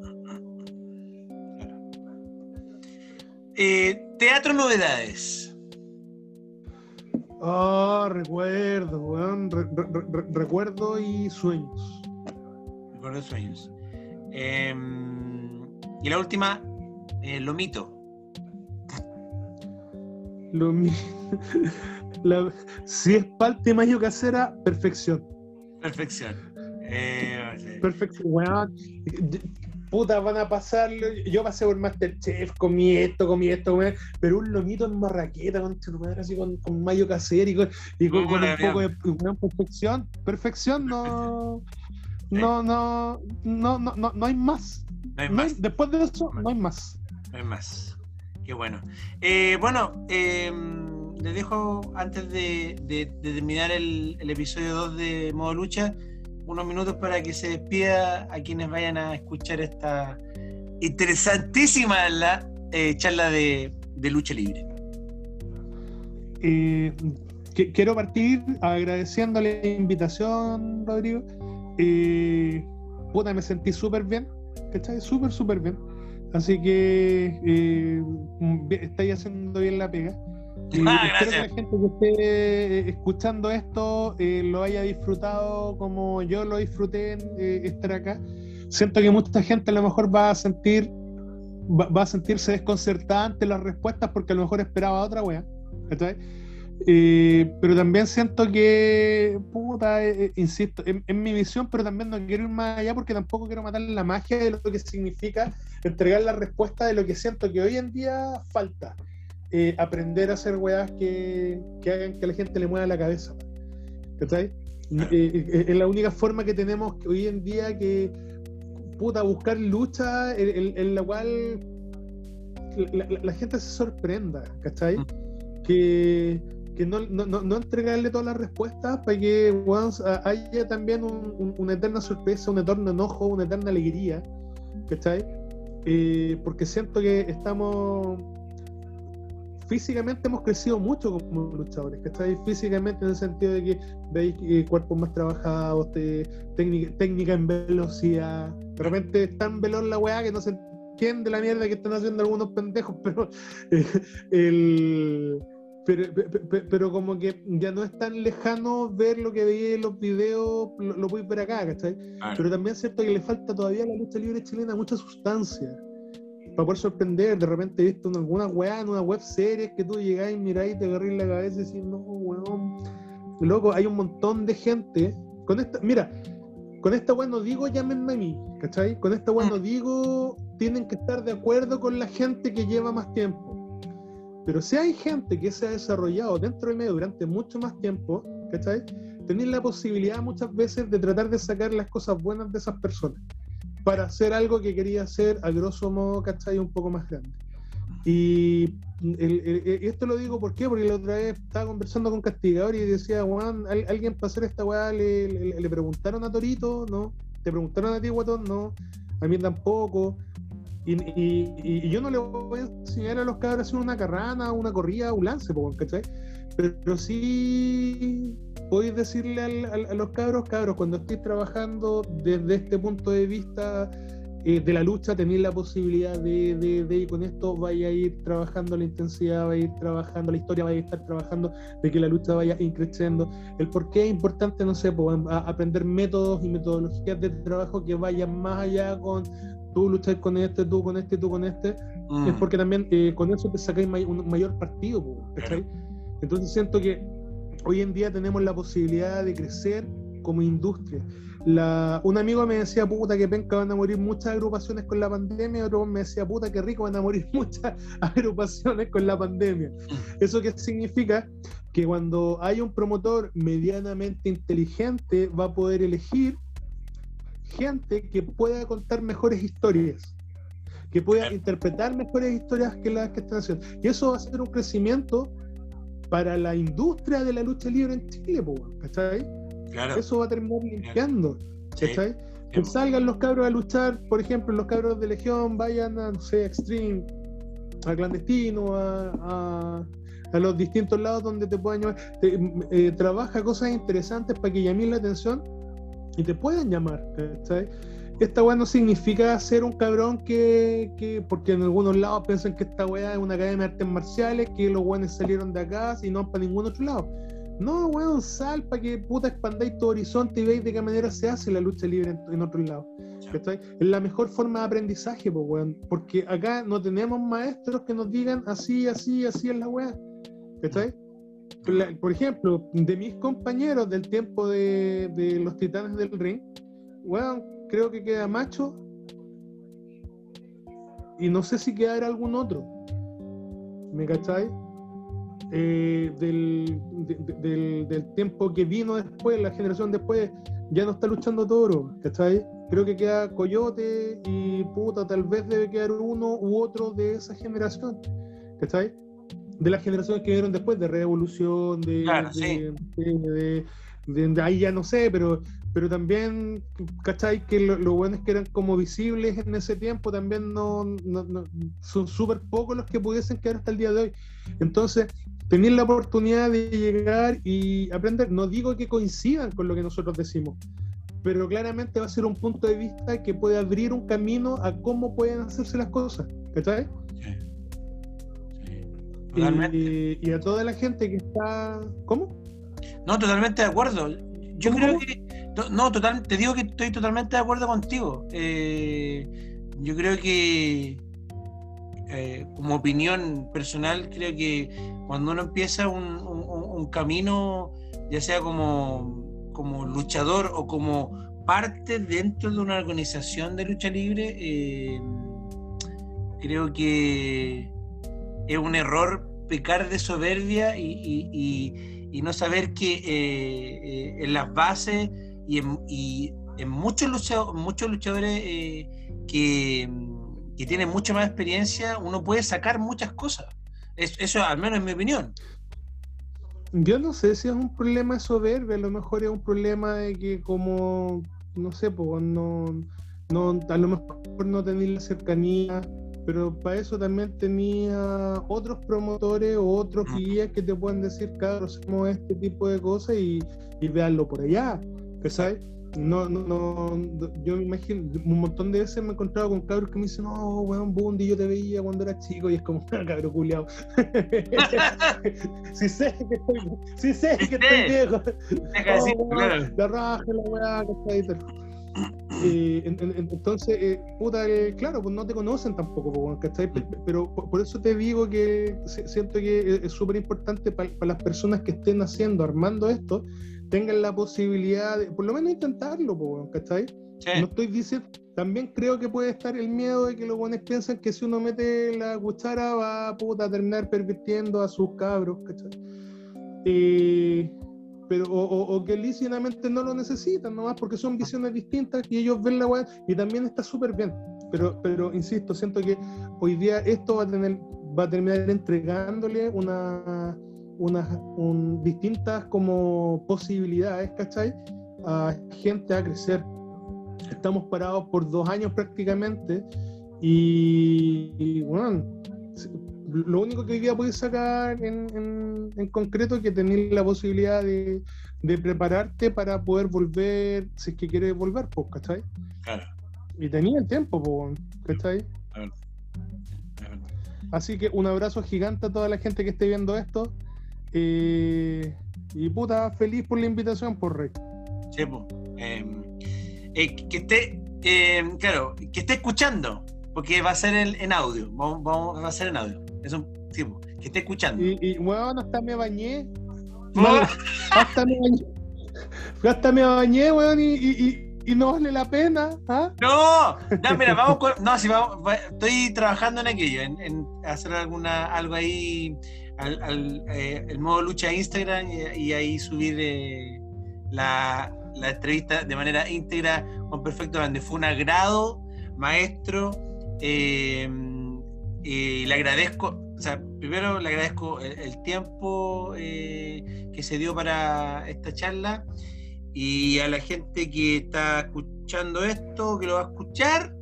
Eh, teatro Novedades. Ah, recuerdo, recuerdo y sueños. Recuerdo y sueños. Em, y la última, eh, Lomito. Lomito. *laughs* si es parte mayo casera, perfección. Perfección. Eh, perfección, Puta, van a pasarlo. Yo pasé por Masterchef, comí esto, comí esto, comí pero un lomito en marraqueta, con así con, con mayo casera y con, un poco de perfección. Perfección no. *laughs* No, no, no, no, no, no hay más. No hay más. después de eso, no hay más. No hay más. Qué bueno. Eh, bueno, em, les dejo, antes de, terminar el, episodio 2 de Modo Lucha, unos minutos para que se despida a quienes vayan a escuchar esta interesantísima la, eh, charla de, lucha libre. Eh, quiero partir agradeciéndole la invitación, Rodrigo. puta, me sentí súper bien, ¿cachai? Súper, súper bien Así que eh, estáis haciendo bien la pega. Ah, espero que la gente que esté eh, escuchando esto eh, lo haya disfrutado como yo lo disfruté eh, estar acá. Siento que mucha gente a lo mejor va a sentir va, a sentirse desconcertada ante las respuestas porque a lo mejor esperaba otra wea. Eh, pero también siento que, puta, eh, insisto, en, mi visión, pero también no quiero ir más allá porque tampoco quiero matar la magia de lo que significa entregar la respuesta de lo que siento que hoy en día falta. Aprender a hacer weas que, que, hagan que la gente le mueva la cabeza. es la única forma que tenemos hoy en día que, puta, buscar lucha en, la cual la, gente se sorprenda, ¿cachai? Mm. Que que no, no, no, entregarle todas las respuestas para que haya también una eterna sorpresa, un eterno enojo, una eterna alegría, ¿cachai? Eh, porque siento que estamos físicamente hemos crecido mucho como luchadores, ¿cachai? Físicamente en el sentido de que veis eh, cuerpos más trabajados, técnica, técnica en velocidad, de repente es tan veloz la weá que no se entiende la mierda que están haciendo algunos pendejos, *laughs* pero eh, el pero, pero, como que ya no es tan lejano ver lo que veía en los videos, lo, lo ver acá, ¿cachai? Pero también es cierto que le falta todavía a la lucha libre chilena mucha sustancia para poder sorprender. De repente he visto en alguna weá, en una web serie que tú llegás y miráis y te agarrís la cabeza y decís, no, weón. Loco, hay un montón de gente. Con esta, mira, con esta weá no digo llámenme a mí, ¿cachai? Con esta weá no digo tienen que estar de acuerdo con la gente que lleva más tiempo pero si hay gente que se ha desarrollado dentro del medio durante mucho más tiempo, ¿cachai? Tenéis la posibilidad muchas veces de tratar de sacar las cosas buenas de esas personas para hacer algo que quería hacer a grosso modo, ¿cachai? Un poco más grande. Y esto lo digo ¿por qué? porque la otra vez estaba conversando con Castigador y decía, Juan, alguien para hacer esta weá le, le, preguntaron a Torito, ¿no? ¿Te preguntaron a ti, Guatón? No. A mí tampoco. Y, yo no le voy a enseñar a los cabros hacer una carrana, una corrida, un lance, ¿cachai? Pero, sí podéis decirle a los cabros, cabros, cuando estéis trabajando desde este punto de vista eh, de la lucha tenéis la posibilidad de, de, de, con esto vaya a ir trabajando la intensidad, vaya a ir trabajando la historia, vaya a estar trabajando de que la lucha vaya increciendo. El por qué es importante, no sé, pues, aprender métodos y metodologías de trabajo que vayan más allá con tú luchas con este, tú con este, tú con este, es mm. porque también eh, con eso te sacáis un mayor partido, ¿cachai? Entonces siento que hoy en día tenemos la posibilidad de crecer como industria un amigo me decía, puta, que penca van a morir muchas agrupaciones con la pandemia, otro me decía, puta, que rico van a morir *laughs* muchas agrupaciones con la pandemia. ¿Eso qué significa? Que cuando hay un promotor medianamente inteligente, va a poder elegir gente que pueda contar mejores historias, que pueda interpretar mejores historias que las que están haciendo. Y eso va a ser un crecimiento para la industria de la lucha libre en Chile, ¿cachai? Eso va a terminar limpiando. Que salgan los cabros a luchar, por ejemplo, los cabros de Legión vayan a, no sé, Extreme, a Clandestino, a, los distintos lados donde te puedan llamar. Eh, trabaja cosas interesantes para que llamen la atención y te puedan llamar. Esta weá no significa ser un cabrón que, porque en algunos lados piensan que esta weá es una academia de artes marciales, que los weones salieron de acá y no para ningún otro lado. No, weón, sal para que puta expandáis tu horizonte y veis de qué manera se hace la lucha libre en, en otros lados. Es la mejor forma de aprendizaje, pues, weón. Porque acá no tenemos maestros que nos digan así, así, así es la weá. ¿Cachai? Por ejemplo, de mis compañeros del tiempo de, de los titanes del ring, weón, creo que queda macho. Y no sé si quedará algún otro. ¿Me cachai? Eh, del, del, tiempo que vino después, la generación después, ya no está luchando Toro, ¿cachai? Creo que queda Coyote y puta, tal vez debe quedar uno u otro de esa generación, ¿cachai? De las generaciones que vieron después, de Revolución, de, de, ahí ya no sé, pero, pero también, ¿cachai? Que lo, bueno es que eran como visibles en ese tiempo, también no, no son súper pocos los que pudiesen quedar hasta el día de hoy. Entonces, tener la oportunidad de llegar y aprender. No digo que coincidan con lo que nosotros decimos, pero claramente va a ser un punto de vista que puede abrir un camino a cómo pueden hacerse las cosas. ¿Cachai? Sí. sí. Y, a toda la gente que está. ¿Cómo? No, totalmente de acuerdo. Yo creo que. No, total, te digo que estoy totalmente de acuerdo contigo. Eh, yo creo que eh, como opinión personal, creo que cuando uno empieza un, camino, ya sea como, como, luchador o como parte dentro de una organización de lucha libre, eh, creo que es un error pecar de soberbia y, no saber que en las bases y en, muchos, luchadores, muchos luchadores que que tiene mucha más experiencia, uno puede sacar muchas cosas. eso al menos es mi opinión. Yo no sé si es un problema soberbia, a lo mejor es un problema de que como, no sé, pues no, no, a lo mejor no tenía la cercanía, pero para eso también tenía otros promotores o otros guías que te pueden decir, claro, hacemos este tipo de cosas y, y veanlo por allá, ¿sabes? No, no, no, yo me imagino, un montón de veces me he encontrado con cabros que me dicen, no, weón, Bundy, yo te veía cuando era chico, y es como, *laughs* cabro culiao. *laughs* si sé que estoy, si sé que estoy viejo. Oh, la raja, la weá, eh, entonces, eh, puta, eh, claro, pues no te conocen tampoco, ¿cachai? Pero por, eso te digo que siento que es súper importante para las personas que estén haciendo, armando esto, tengan la posibilidad de, por lo menos intentarlo, ¿cachai? No estoy diciendo, también creo que puede estar el miedo de que los buenos piensan que si uno mete la cuchara va a terminar pervirtiendo a sus cabros, ¿cachai? Pero, o, que lícitamente no lo necesitan, nomás porque son visiones distintas y ellos ven la weá y también está súper bien. Pero, pero insisto, siento que hoy día esto va a tener, va a terminar entregándole una unas distintas como posibilidades, ¿cachai? A gente a crecer. Estamos parados por dos años prácticamente y, bueno, lo único que hoy día puedes sacar en, en, concreto es que tenés la posibilidad de, de, prepararte para poder volver, si es que quieres volver, pues, ¿cachai? Claro. Y tenía el tiempo, po, ¿cachai? Así que un abrazo gigante a toda la gente que esté viendo esto. Eh, y puta, feliz por la invitación, por Rey. Sí, pues. que esté, em, claro, que esté escuchando, porque va a ser en, audio. Vamos, va a ser en audio. Es un tipo, que esté escuchando. Y, y bueno, hasta me bañé. *laughs* hasta me bañé. Hasta me bañé, weón, y y no vale la pena. ¿ah? No, no, mira, vamos con, no, si vamos, estoy trabajando en aquello, en, hacer alguna algo ahí, al, eh, el modo lucha Instagram y, ahí subir eh, la, la, entrevista de manera íntegra con Perfecto donde Fue un agrado, maestro. Eh, le agradezco, o sea, primero le agradezco el, el tiempo que se dio para esta charla y a la gente que está escuchando esto, que lo va a escuchar,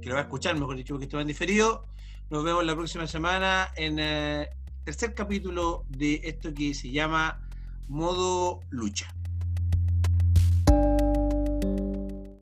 que lo va a escuchar, mejor dicho, porque esto en diferido, nos vemos la próxima semana en el tercer capítulo de esto que se llama Modo Lucha.